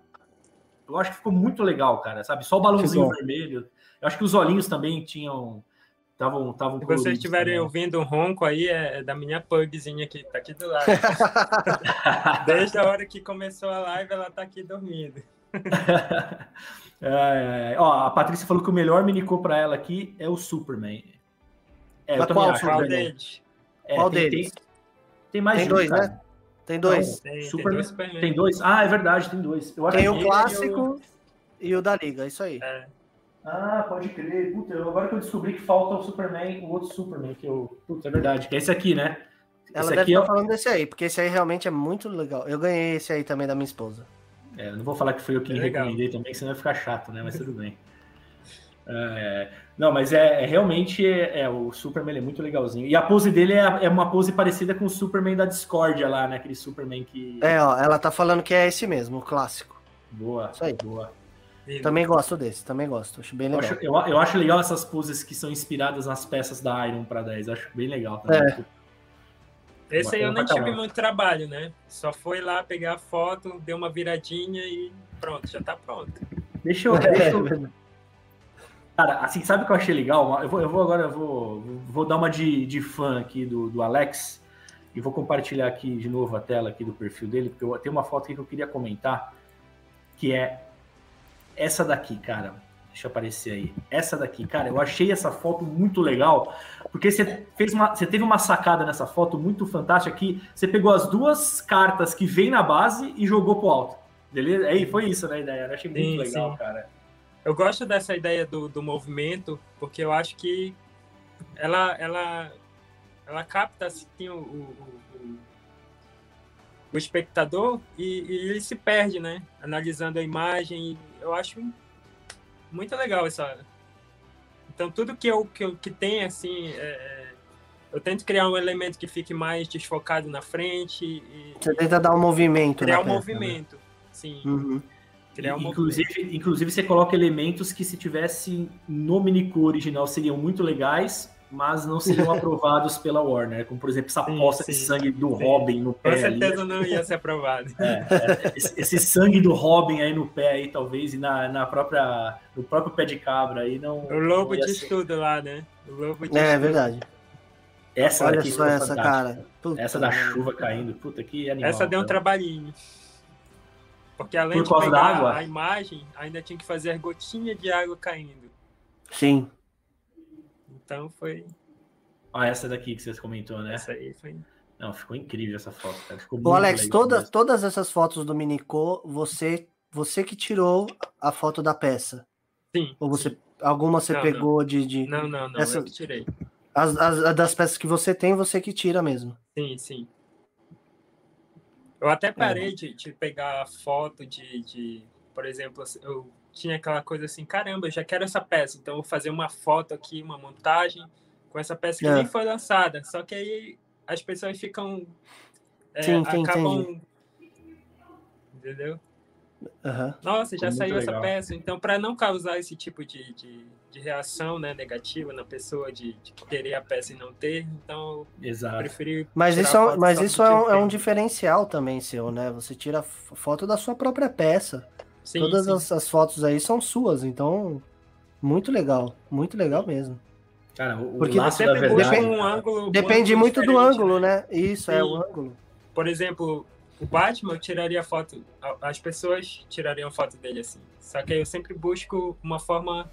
Eu acho que ficou muito legal, cara, sabe? Só o balãozinho vermelho. Eu acho que os olhinhos também tinham. Estavam estavam Se vocês estiverem também. ouvindo um ronco aí, é é da minha pugzinha que tá aqui do lado. Desde a hora que começou a live, ela tá aqui dormindo. Ai, ai, ai. Ó, a Patrícia falou que o melhor minicô pra ela aqui é o Superman. É, eu também qual acho. É, Qual tem, deles? Tem, tem mais Tem de um, dois, cara. né? Tem dois. Tem, tem Superman- dois. Tem dois? Ah, é verdade, tem dois. Eu acho Tem que o clássico e o da Liga, isso aí. É, Ah, pode crer. Puta, agora que eu descobri que falta o Superman, o outro Superman, que eu. Puta, é verdade. Que é esse aqui, né? Ela esse deve aqui estar é. falando desse aí, porque esse aí realmente é muito legal. Eu ganhei esse aí também da minha esposa. É, eu não vou falar que foi eu que É recomendei também, senão vai ficar chato, né? Mas tudo bem. É, não, mas é, é realmente é, é, o Superman ele é muito legalzinho. E a pose dele é, é uma pose parecida com o Superman da Discordia lá, né? Aquele Superman que. É, ó, ela tá falando que é esse mesmo, o clássico. Boa, Isso aí. boa. Também gosto desse, também gosto. Acho bem Eu legal. acho, eu, eu acho legal essas poses que são inspiradas nas peças da Iron para 10. Eu acho bem legal também. É. Esse aí eu nem tive muito trabalho, né? Só foi lá pegar a foto, deu uma viradinha e pronto, já tá pronto. Deixa eu. Deixa eu. cara, assim, sabe o que eu achei legal? Eu vou, eu vou agora, eu vou, vou dar uma de, de fã aqui do, do Alex e vou compartilhar aqui de novo a tela aqui do perfil dele, porque eu tenho uma foto aqui que eu queria comentar, que é essa daqui, cara. Deixa eu aparecer aí. Essa daqui, cara, eu achei essa foto muito legal, porque você fez uma, você teve uma sacada nessa foto muito fantástica que você pegou as duas cartas que vem na base e jogou pro alto. Beleza? Aí foi isso, né, ideia. Eu achei muito Sim, legal, sim. cara. Eu gosto dessa ideia do, do movimento, porque eu acho que ela, ela, ela capta assim, o, o, o- o espectador e, e ele se perde, né? Analisando a imagem. Eu acho muito legal essa. Então, tudo que eu que, eu, que tem, assim, é, é, eu tento criar um elemento que fique mais desfocado na frente e Você tenta dar um movimento. criar um peça, movimento. Sim, né? Uhum. Criar um movimento. inclusive, inclusive, você coloca elementos que, se tivesse no Minicu original, seriam muito legais, mas não seriam aprovados pela Warner. Como, por exemplo, essa Sim, poça de sim. sangue do Sim. Robin no Com pé ali. certeza não ia ser aprovado. É, é, esse, esse sangue do Robin aí no pé aí, talvez, e na, na própria, no próprio pé de cabra aí, não... O lobo não ia diz ser. tudo lá, né? O lobo diz É, é tudo. verdade. Essa Olha daqui só foi essa, fantástica. cara. Puta Essa da chuva caindo. Puta, que animal. Essa deu um cara. trabalhinho. Porque além Por de pegar água? a imagem, ainda tinha que fazer as gotinhas de água caindo. Sim. Então foi. Ah, essa daqui que você comentou, né? Essa aí foi. Não, ficou incrível essa foto, cara. Ficou Ô, Alex, toda, todas essas fotos do Minicô, você, você que tirou a foto da peça. Sim. Ou você, sim. alguma você Não, pegou de. de Não, não, não. Essa- Eu que tirei. as, as- as das peças que você tem, você que tira mesmo. Sim, sim. Eu até parei de, de pegar foto de, de, por exemplo, eu tinha aquela coisa assim, caramba, eu já quero essa peça, então eu vou fazer uma foto aqui, uma montagem com essa peça que É. nem foi lançada. Só que aí as pessoas ficam. é, Sim, sim, acabam. Entendeu? Aham. Nossa, já saiu essa legal. peça. Então, para não causar esse tipo de, de, de reação né, negativa na pessoa, de, de querer a peça e não ter, então eu Exato. preferi. Mas isso, é, um- mas isso é um, eu é um tenho. diferencial também seu, né? Você tira foto da sua própria peça. Sim, Todas sim. as, as fotos aí são suas, então. Muito legal. Muito legal mesmo. Cara, o, o Porque laço Você da verdade. Depende- um ângulo. um Depende ângulo muito do ângulo, né? Isso, é Sim. o ângulo. por exemplo, o Batman, eu tiraria foto, a- as pessoas tirariam foto dele assim. Só que aí eu sempre busco uma forma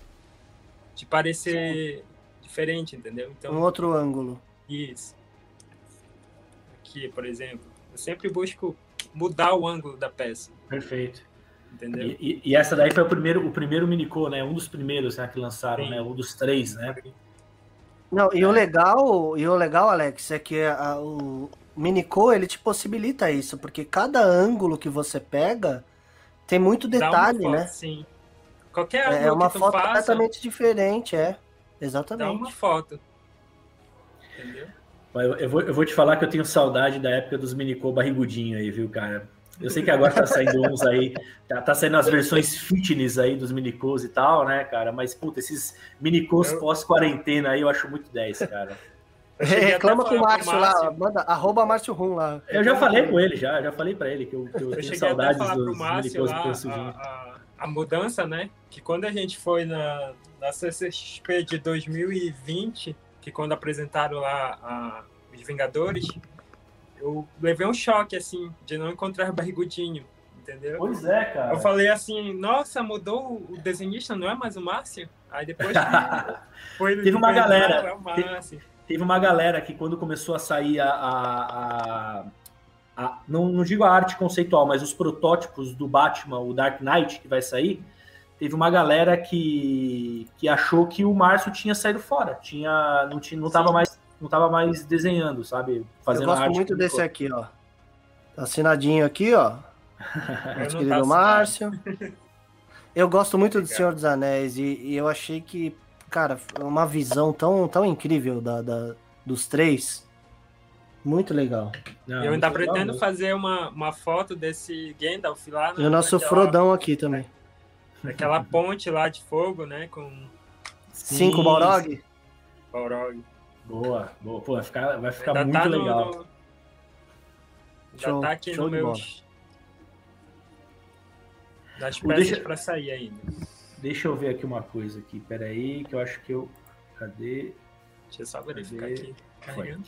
de parecer diferente, entendeu? Então, Um outro ângulo. isso. Aqui, por exemplo, eu sempre busco mudar o ângulo da peça, Perfeito. entendeu? E, e- e essa daí foi o primeiro, o primeiro Minicô, né? Um dos primeiros né, que lançaram, Sim. né? Um dos três, né? Não, e o legal, e o legal, Alex, é que a- o Minico ele te possibilita isso, porque cada ângulo que você pega tem muito Dá uma detalhe, foto, né? Sim. Qualquer É, é ângulo uma que tu foto faça, completamente diferente, é. dá Exatamente. uma foto. Entendeu? Eu, eu vou, eu vou te falar que eu tenho saudade da época dos Minicô barrigudinho aí, viu, cara? Eu sei que agora tá saindo uns aí, tá, tá saindo as versões fitness aí dos Minicôs e tal, né, cara? Mas, puta, esses Minicôs Eu- pós-quarentena aí eu acho muito 10, cara. Até Reclama com o falar Márcio lá, manda arroba Márcio Rum lá. Eu já falei com ele, já, já falei pra ele que eu, que eu Eu tenho cheguei até a saudades falar pro dos Márcio lá que eu a, a, a mudança, né? Que quando a gente foi na, na CCXP de 2020, que quando apresentaram lá a, os Vingadores, eu levei um choque, assim, de não encontrar barrigudinho, entendeu? Pois é, cara. Eu falei assim, nossa, mudou o desenhista, não é mais o Márcio? Aí depois foi Teve uma galera- É o Márcio. Teve uma galera que quando começou a sair a. a- a- a- não, não digo a arte conceitual, mas os protótipos do Batman, o Dark Knight, que vai sair, teve uma galera que, que achou que o Márcio tinha saído fora. Tinha, não, tinha, não, tava Sim. mais, não tava mais desenhando, sabe? Eu Fazendo gosto arte muito desse aqui, ó. Tá assinadinho aqui, ó. Eu Nosso querido tá Márcio. Eu gosto muito do Obrigado. Senhor dos Anéis e, e eu achei que, cara, uma visão tão, tão incrível da, da- dos três. Muito legal. Não, eu ainda legal pretendo mesmo. fazer uma, uma foto desse Gandalf lá. E o nosso naquela- Frodão aqui também. Naquela ponte lá de fogo, né? Com Cinco Sim, Balrog. Balrog. Boa, boa. Pô, vai ficar, vai ficar Ainda muito tá no- legal. no- Ainda Show, tá aqui show no de meus. Das peças deixa- pra sair ainda. Deixa eu ver aqui uma coisa aqui. Pera aí, que eu acho que eu. Cadê? Deixa eu só verificar Cadê? aqui. Carregando.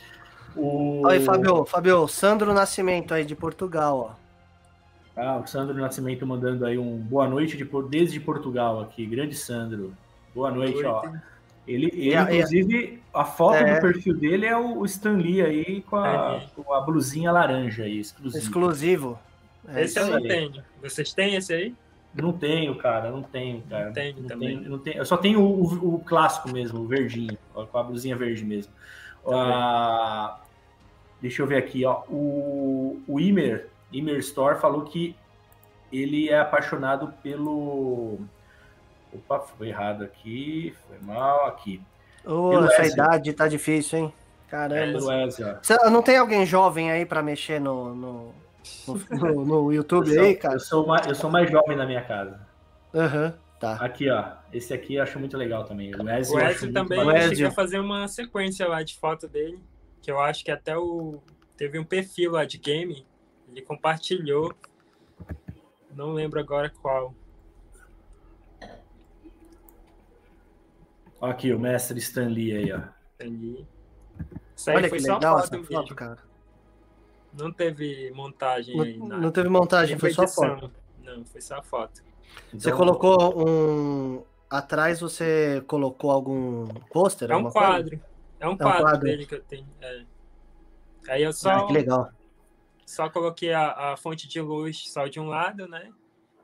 O... Aí, Fabio, Fabio, Sandro Nascimento aí de Portugal, ó. Ah, o Sandro Nascimento mandando aí um boa noite de, Por- desde Portugal aqui. Grande Sandro. Boa noite, ó. Ele, ele a- inclusive, a foto É. do perfil dele é o Stan Lee aí com a, É. com a blusinha laranja aí, exclusivo. Exclusivo. É Esse eu não tenho. Vocês têm esse aí? Não tenho, cara, não tenho, cara. Não tenho também. tenho- não tenho. Eu só tenho o, o- o clássico mesmo, o verdinho, com a blusinha verde mesmo. Ah, deixa eu ver aqui, ó. O, o Imer, Imer Store falou que ele é apaixonado pelo. Opa, foi errado aqui, foi mal aqui. Ô, Pelo essa Ezio. idade tá difícil, hein? Caramba. Cê- não tem alguém jovem aí pra mexer no, no, no, no- YouTube Eu aí, sou, cara? eu, sou mais, eu sou mais jovem na minha casa. Aham, tá. Aqui, ó. Esse aqui eu acho muito legal também. O Ezio, O eu acho Ezio também chega a fazer uma sequência lá de foto dele, que eu acho que até o teve um perfil lá de game, ele compartilhou. Não lembro agora qual. Aqui, o mestre Stan Lee aí, ó. Ali. Isso aí Olha foi que só legal foto essa foto, cara. Não teve montagem aí, Não, nada. não teve montagem, foi só edição. foto. Não, foi só foto. Você Então, colocou um. Atrás você colocou algum pôster? É um alguma coisa? quadro. É um quadro, quadro. dele que eu tenho. é. Aí eu só, Ah, que legal. só coloquei a, a fonte de luz só de um lado, né?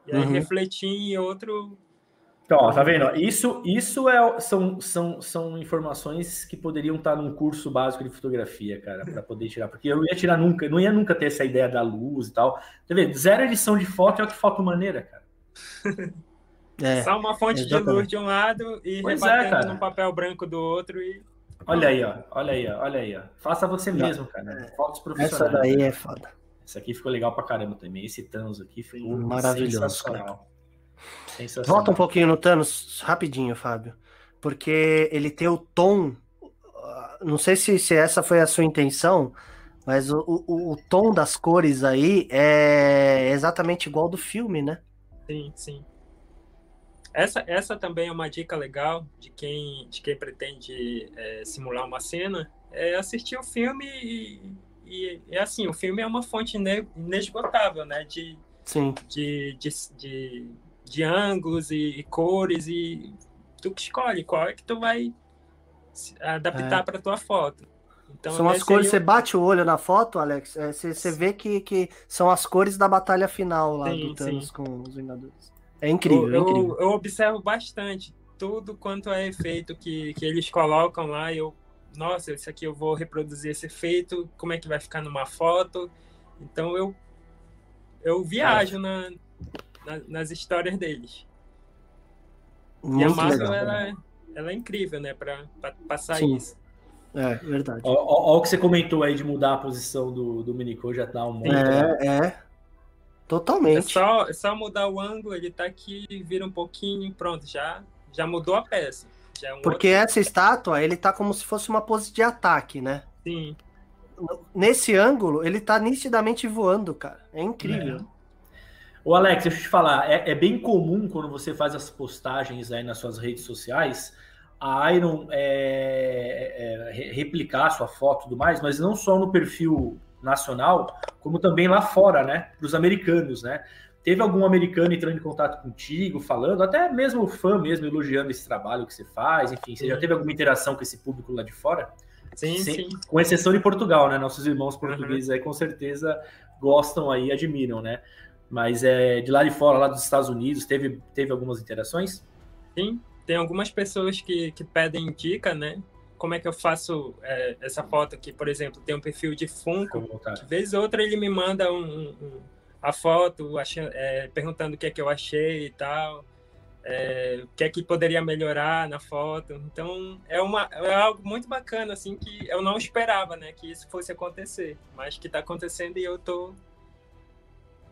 E aí Uhum. refleti em outro. Então, ó, tá vendo? Isso, isso é, são, são, são informações que poderiam estar num curso básico de fotografia, cara, para poder tirar. Porque eu não ia tirar nunca, não ia nunca ter essa ideia da luz e tal. Tá vendo? Zero edição de foto é o que foto maneira, cara. É. Só uma fonte de exatamente. luz de um lado e Pois é, rebatendo cara. num papel branco do outro e Olha aí, ó. Olha aí, ó. Olha aí, ó. Faça você mesmo, cara. Fotos profissionais. Essa daí é foda. Esse aqui ficou legal pra caramba também. Esse Thanos aqui ficou Maravilhoso, sensacional. Sensacional. Volta um pouquinho no Thanos, rapidinho, Fábio. Porque ele tem o tom. ah, Não sei se, se essa foi a sua intenção, mas o, o, o tom das cores aí é exatamente igual do filme, né? sim, sim. Essa, essa também é uma dica legal de quem, de quem pretende é, simular uma cena, é assistir o filme e, e, e assim, o filme é uma fonte ine- inesgotável, né? De, Sim. de, de, de, de ângulos e, e cores e tu que escolhe qual é que tu vai adaptar É. para tua foto. Então, são as cores, aí você eu- bate o olho na foto, Alex, é, você, você vê que, que são as cores da batalha final lá Sim, do Thanos sim. com os Vingadores. É incrível, é eu, incrível. eu, eu observo bastante tudo quanto é efeito que, que eles colocam lá. Eu, nossa, isso aqui eu vou reproduzir esse efeito, como é que vai ficar numa foto. Então eu, eu viajo na, na- nas histórias deles. e a Muito Marvel, legal. ela, é- ela é incrível, né, para passar Sim. isso. É, verdade. Ó o que você comentou aí de mudar a posição do, do Minicô, já dá um É, é. É Totalmente. só, é só mudar o ângulo, ele tá aqui, vira um pouquinho, pronto, já, já mudou a peça. Já é um Porque essa estátua, ele tá como se fosse uma pose de ataque, né? outro- Sim, Nesse ângulo, ele tá nitidamente voando, cara. É incrível. Ô Alex, deixa eu te falar, é, é bem comum quando você faz as postagens aí nas suas redes sociais, a Iron é, é, re- replicar a sua foto e tudo mais, mas não só no perfil nacional, como também lá fora, né? Para os americanos, né? Teve algum americano entrando em contato contigo, falando, até mesmo fã mesmo, elogiando esse trabalho que você faz, enfim, você já teve alguma interação com esse público lá de fora? sim, Sim. sim. Com exceção de Portugal, né? Nossos irmãos portugueses aí com certeza gostam aí, admiram, né? Mas é de lá de fora, lá dos Estados Unidos, teve, teve algumas interações? Sim, tem algumas pessoas que, que pedem dica, né? Como é que eu faço é, essa foto aqui, por exemplo, tem um perfil de Funko, de vez ou outra ele me manda um, um- a foto acha- é, perguntando o que é que eu achei e tal, é, o que é que poderia melhorar na foto. Então é, uma, é algo muito bacana, assim, que eu não esperava, né? Que isso fosse acontecer, mas que está acontecendo e eu tô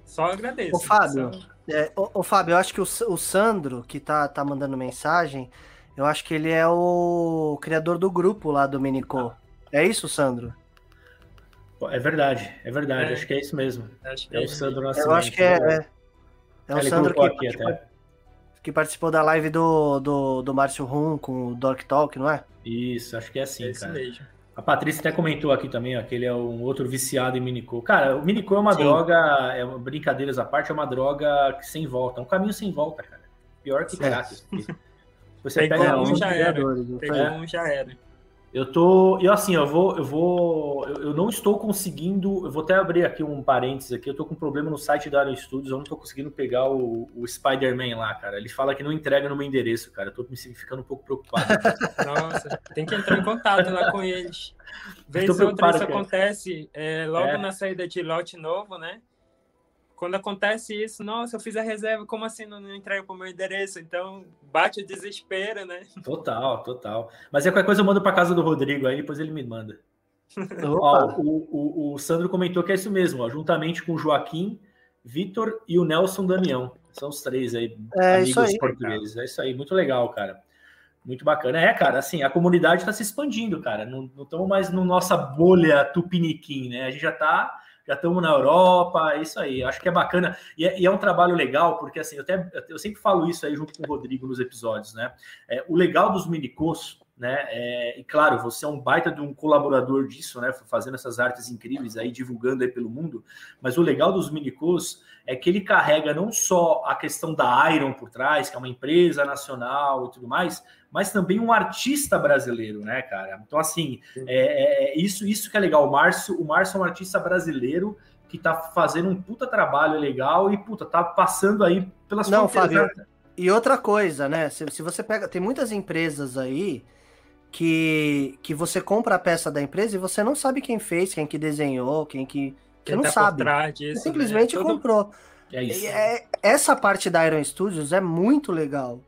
só agradeço. Ô, Fábio, É, ô, ô, Fábio, eu acho que o, o Sandro, que tá, tá mandando mensagem, eu acho que ele é o criador do grupo lá do Minicô. É isso, Sandro? É verdade, é verdade, É. acho que é isso mesmo. acho que É o é- Sandro Nascimento. Eu acho que é. É, é o Ele Sandro que, colocou aqui participa- até. que participou da live do, do, do Márcio Rum com o Dork Talk, não é? Isso, acho que é assim, é isso cara. mesmo. A Patrícia até comentou aqui também, ó, que ele é um outro viciado em Minicô. Cara, o Minicô é uma Sim. droga, é uma, brincadeiras à parte, é uma droga que sem volta, é um caminho sem volta, cara. Pior que crack. Você Pegou pega um, já era. Pegou um, já era. Eu tô. Eu assim, eu vou. Eu vou. Eu, eu não estou conseguindo. Eu vou até abrir aqui um parênteses aqui. Eu tô com um problema no site da Iron Studios. Eu não tô conseguindo pegar o, o Spider-Man lá, cara. Ele fala que não entrega no meu endereço, cara. Eu tô me ficando um pouco preocupado. Nossa, tem que entrar em contato lá com eles. Vez ou outra isso acontece é, logo É. na saída de lote novo, né? Quando acontece isso, nossa, eu fiz a reserva, como assim não, não entrega para o meu endereço? Então bate o desespero, né? total, total. Mas é qualquer coisa eu mando pra casa do Rodrigo aí, depois ele me manda. Ó, o, o, o Sandro comentou que é isso mesmo, ó, juntamente com o Joaquim, Vitor e o Nelson Damião. São os três aí, É amigos aí. portugueses. É isso aí, muito legal, cara. Muito bacana. É, cara, assim, a comunidade está se expandindo, cara. Não estamos mais na nossa bolha tupiniquim, né? A gente já tá, já estamos na Europa, é isso aí. Acho que é bacana. E é, e é um trabalho legal, porque assim, eu, até, eu sempre falo isso aí junto com o Rodrigo nos episódios, né? É, o legal dos minicos, né? É, e claro, você é um baita de um colaborador disso, né? Fazendo essas artes incríveis aí, divulgando aí pelo mundo. Mas o legal dos minicos é que ele carrega não só a questão da Iron por trás, que é uma empresa nacional e tudo mais, mas também um artista brasileiro, né, cara? Então, assim, é, é isso, isso que é legal. O Márcio, o Márcio é um artista brasileiro que tá fazendo um puta trabalho legal e, puta, tá passando aí pelas Não, fronteiras, Fábio, né? E outra coisa, né? Se, se você pega. Tem muitas empresas aí que, que você compra a peça da empresa e você não sabe quem fez, quem que desenhou, quem que. Você Quem não tá por sabe. Você disso, simplesmente né? Todo- comprou. É isso. E é- essa parte da Iron Studios é muito legal.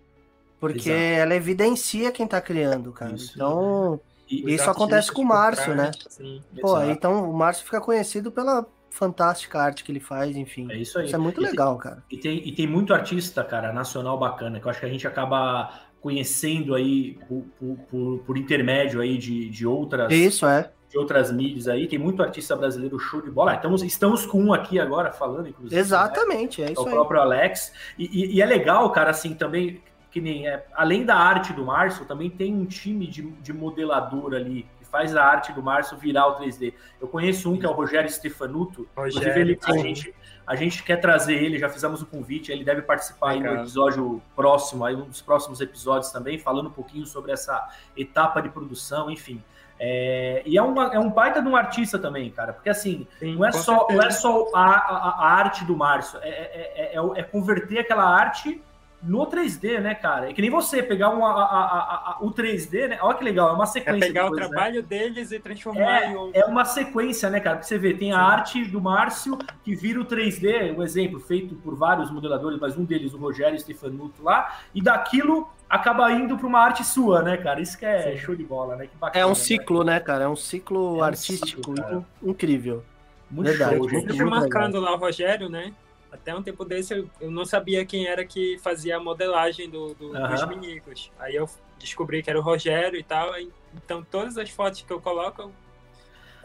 Porque Exato. ela evidencia quem tá criando, cara. Isso. Então, E- isso acontece com o Márcio, né? Sim. pô, Exato. então o Márcio fica conhecido pela fantástica arte que ele faz, enfim. É isso aí. Isso é muito E tem- legal, cara. E tem, e tem muito artista, cara, nacional bacana, que eu acho que a gente acaba conhecendo aí por, por- por- por intermédio aí de, de outras Isso, é. de outras mídias aí. Tem muito artista brasileiro show de bola. Estamos, estamos com um aqui agora falando, inclusive. né? Exatamente, é É isso o aí. próprio Alex. E, e- e é legal, cara, assim, também, que nem é, além da arte do Márcio, também tem um time de, de modelador ali que faz a arte do Márcio virar o 3D. Eu conheço um que é o Rogério Stefanuto. Rogério, ele, a, gente, a gente quer trazer ele, já fizemos o convite, ele deve participar aí no Legal. episódio próximo, aí um dos próximos episódios também, falando um pouquinho sobre essa etapa de produção, enfim. É, e é, uma, é um baita de um artista também, cara, porque assim, Sim, não é só, não é só a, a, a arte do Márcio, é, é, é, é- é converter aquela arte no 3D, né, cara? É que nem você pegar um, a, a- a- a- o 3D, né? Olha que legal, é uma É sequência. pegar de o né? trabalho deles e transformar em um. É uma sequência, né, cara? Porque você vê, tem a Sim. arte do Márcio que vira o 3D, um exemplo feito por vários modeladores, mas um deles, o Rogério Stefanuto lá, e daquilo acaba indo para uma arte sua, né, cara? Isso que é Sim. show de bola, né? Que bacana, É um né? ciclo, né, cara? É um ciclo É um artístico ciclo, incrível. Muito Verdade, show, muito gente. Sempre legal. marcando lá o Rogério, né? Até um tempo desse eu, eu não sabia quem era que fazia a modelagem do, do- Aham. dos minicos. Aí eu descobri que era o Rogério e tal. aí- então todas as fotos que eu coloco, eu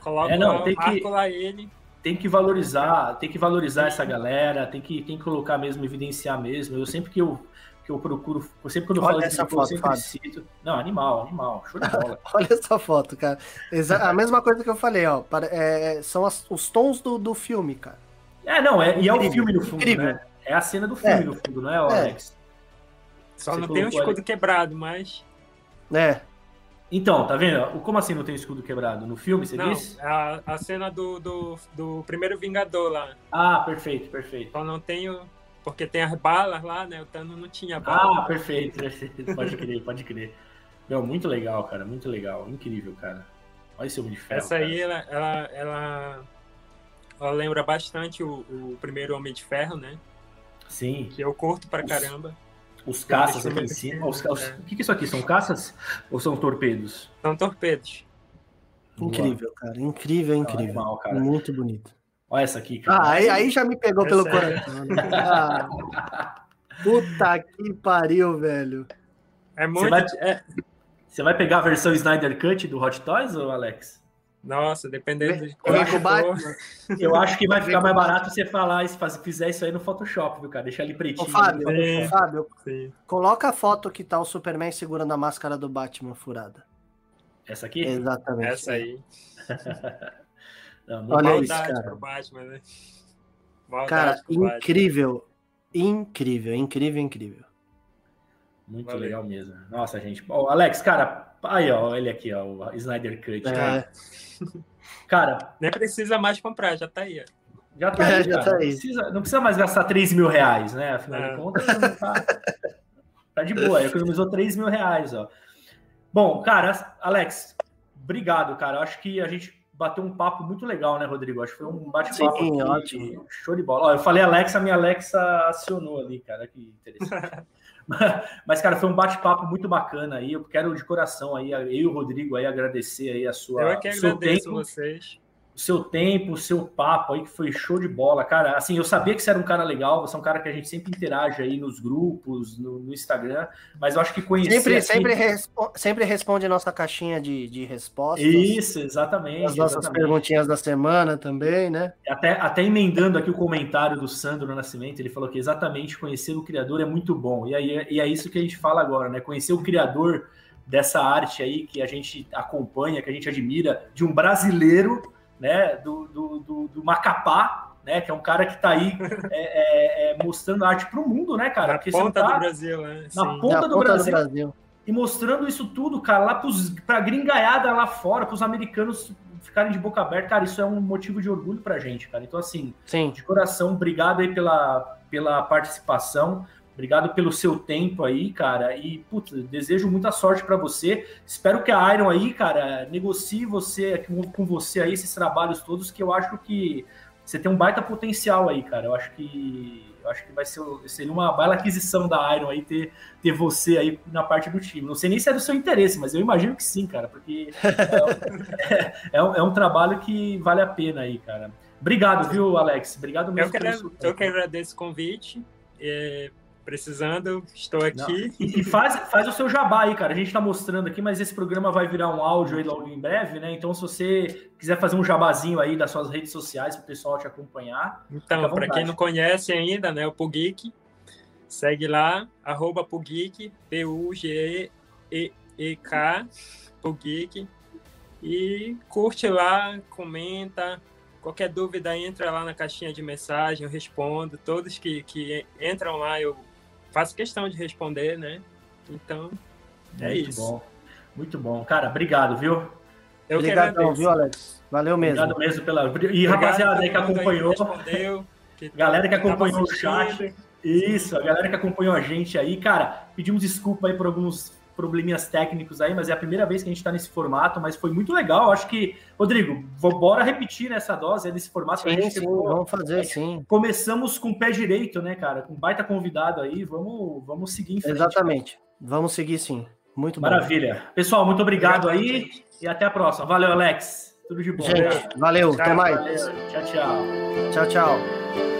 coloco É, não, lá, tem que- lá ele. tem que valorizar, tem que valorizar essa galera, tem que, tem que colocar mesmo, evidenciar mesmo. Eu sempre que eu, que eu procuro, sempre quando eu Olha falo essa de eu foto, sempre Fábio. cito. Não, animal, animal, show de bola. Olha essa foto, cara. Exa- a mesma coisa que eu falei, ó. Para- é, são as- os tons do, do filme, cara. É, não, é, e é o Incrível, filme no fundo, incrível. né? É a cena do filme É. no fundo, não é, É. Alex? Só Você não tem o colocou escudo quebrado, mas. É, Então, tá vendo? Como assim não tem o escudo quebrado? No filme, você não, disse? a, a cena do, do, do primeiro Vingador lá. Ah, perfeito, perfeito. Só não tem o. Porque tem as balas lá, né? O Thanos não tinha bala. Ah, perfeito, perfeito. Pode crer, pode crer. Meu, muito legal, cara, muito legal. Incrível, cara. Olha esse homem de ferro. Essa cara. aí, ela, ela, ela, ela lembra bastante o, o primeiro Homem de Ferro, né? Sim, Que eu curto pra Os- caramba. os caças aqui em cima. Os, os- É. O que, que é isso aqui? São caças ou são torpedos? São torpedos. incrível, cara. Incrível, Não, incrível. animal, cara. Muito bonito. Olha essa aqui, cara. Ah, aí, aí já me pegou É pelo sério. coração. né? Ah, puta que pariu, velho. É muito. vai- é- Você vai pegar a versão Snyder Cut do Hot Toys, ou Alex? Nossa, dependendo de como. Eu acho que vai ficar mais barato você falar se faz- fizer isso aí no Photoshop, viu, cara? Deixar ali Ô, pretinho. Fábio, ali. Sim. ô, Fábio, Sim. coloca a foto que tá o Superman segurando a máscara do Batman furada. Essa aqui? Exatamente. Essa aí. Não, Olha bom. isso, cara. pro Batman, né? Cara, pro Batman. incrível. Incrível, incrível, incrível. Muito Valeu. legal mesmo. Nossa, gente. Ó, Alex, cara, aí, ó, ele aqui, ó, o Snyder Cut. É, Cara, Nem precisa mais comprar, já tá aí. ó. já tá É, aí, já cara. tá Não, aí. precisa, não precisa mais gastar 3 mil reais, né? Afinal É. de contas, não tá, tá de boa. Economizou 3 mil reais, ó. Bom, cara, Alex, obrigado, cara. Eu acho que a gente bateu um papo muito legal, né, Rodrigo? Acho que foi um bate-papo Sim, ótimo. show de bola. Ó, eu falei Alexa, a minha Alexa acionou ali, cara. Que interessante. Mas, cara, foi um bate-papo muito bacana aí. Eu quero de coração aí, eu e o Rodrigo aí agradecer aí a sua Eu é que agradeço tempo, vocês. O seu tempo, o seu papo aí que foi show de bola, cara. Assim, eu sabia que você era um cara legal, você é um cara que a gente sempre interage aí nos grupos, no, no Instagram, mas eu acho que conhecer Sempre, assim- sempre, respo- sempre responde a nossa caixinha de, de respostas. Isso, exatamente. As nossas exatamente. perguntinhas da semana também, né? Até, até emendando aqui o comentário do Sandro Nascimento, ele falou que exatamente conhecer o criador é muito bom. E, aí, e é isso que a gente fala agora, né? Conhecer o criador dessa arte aí que a gente acompanha, que a gente admira, de um brasileiro, né? Do, do, do, do Macapá, né? Que é um cara que tá aí é, é, é, mostrando arte pro mundo, né, cara? Na Porque ponta tá- do Brasil, né? Na Sim. ponta Na do ponta Brasil. do Brasil. e mostrando isso tudo, cara, lá pros, pra gringaiada lá fora, pros americanos ficarem de boca aberta, cara, isso é um motivo de orgulho pra gente, cara. Então, assim, Sim. de coração, obrigado aí pela, pela participação, obrigado pelo seu tempo aí, cara, e, putz, desejo muita sorte pra você. Espero que a Iron aí, cara, negocie você, com, você aí, esses trabalhos todos, que eu acho que você tem um baita potencial aí, cara. Eu acho que eu acho que vai ser seria uma bela aquisição da Iron aí ter, ter você aí na parte do time. Não sei nem se é do seu interesse, mas eu imagino que sim, cara, porque é, é um, é um trabalho que vale a pena aí, cara. Obrigado, viu, Alex? Obrigado mesmo. Eu que, pelo agra- seu eu que agradeço o convite. É, precisando, estou aqui. E faz, faz o seu jabá aí, cara. A gente tá mostrando aqui, mas esse programa vai virar um áudio aí logo em breve, né? Então, se você quiser fazer um jabazinho aí das suas redes sociais para o pessoal te acompanhar. Então, para quem não conhece ainda, né, o Pugeek, segue lá, arroba Pugeek, P-U-G-E-E-K, Pugeek. E curte lá, comenta. Qualquer dúvida, entra lá na caixinha de mensagem, eu respondo. Todos que, que entram lá, eu faço questão de responder, né? Então, é Muito isso. bom. Muito bom. Cara, obrigado, viu? Eu que Obrigadão, agradeço. viu, Alex? Valeu mesmo. Obrigado mesmo pela. E Obrigado rapaziada aí que acompanhou. que Galera que tava acompanhou o chat. Isso, a galera que acompanhou a gente aí, cara, pedimos desculpa aí por alguns probleminhas técnicos aí, mas é a primeira vez que a gente tá nesse formato, mas foi muito legal. Acho que, Rodrigo, vou, bora repetir nessa dose desse formato. que a Sim, gente sim, ficou- vamos fazer sim. Começamos com o pé direito, né, cara? Com um baita convidado aí, vamos, vamos seguir em frente. Exatamente. Vamos seguir sim. Muito bom. Maravilha. Pessoal, muito obrigado aí e até a próxima. Valeu, Alex. Tudo de bom. Gente, valeu. Até mais. Valeu. Tchau, tchau. Tchau, tchau.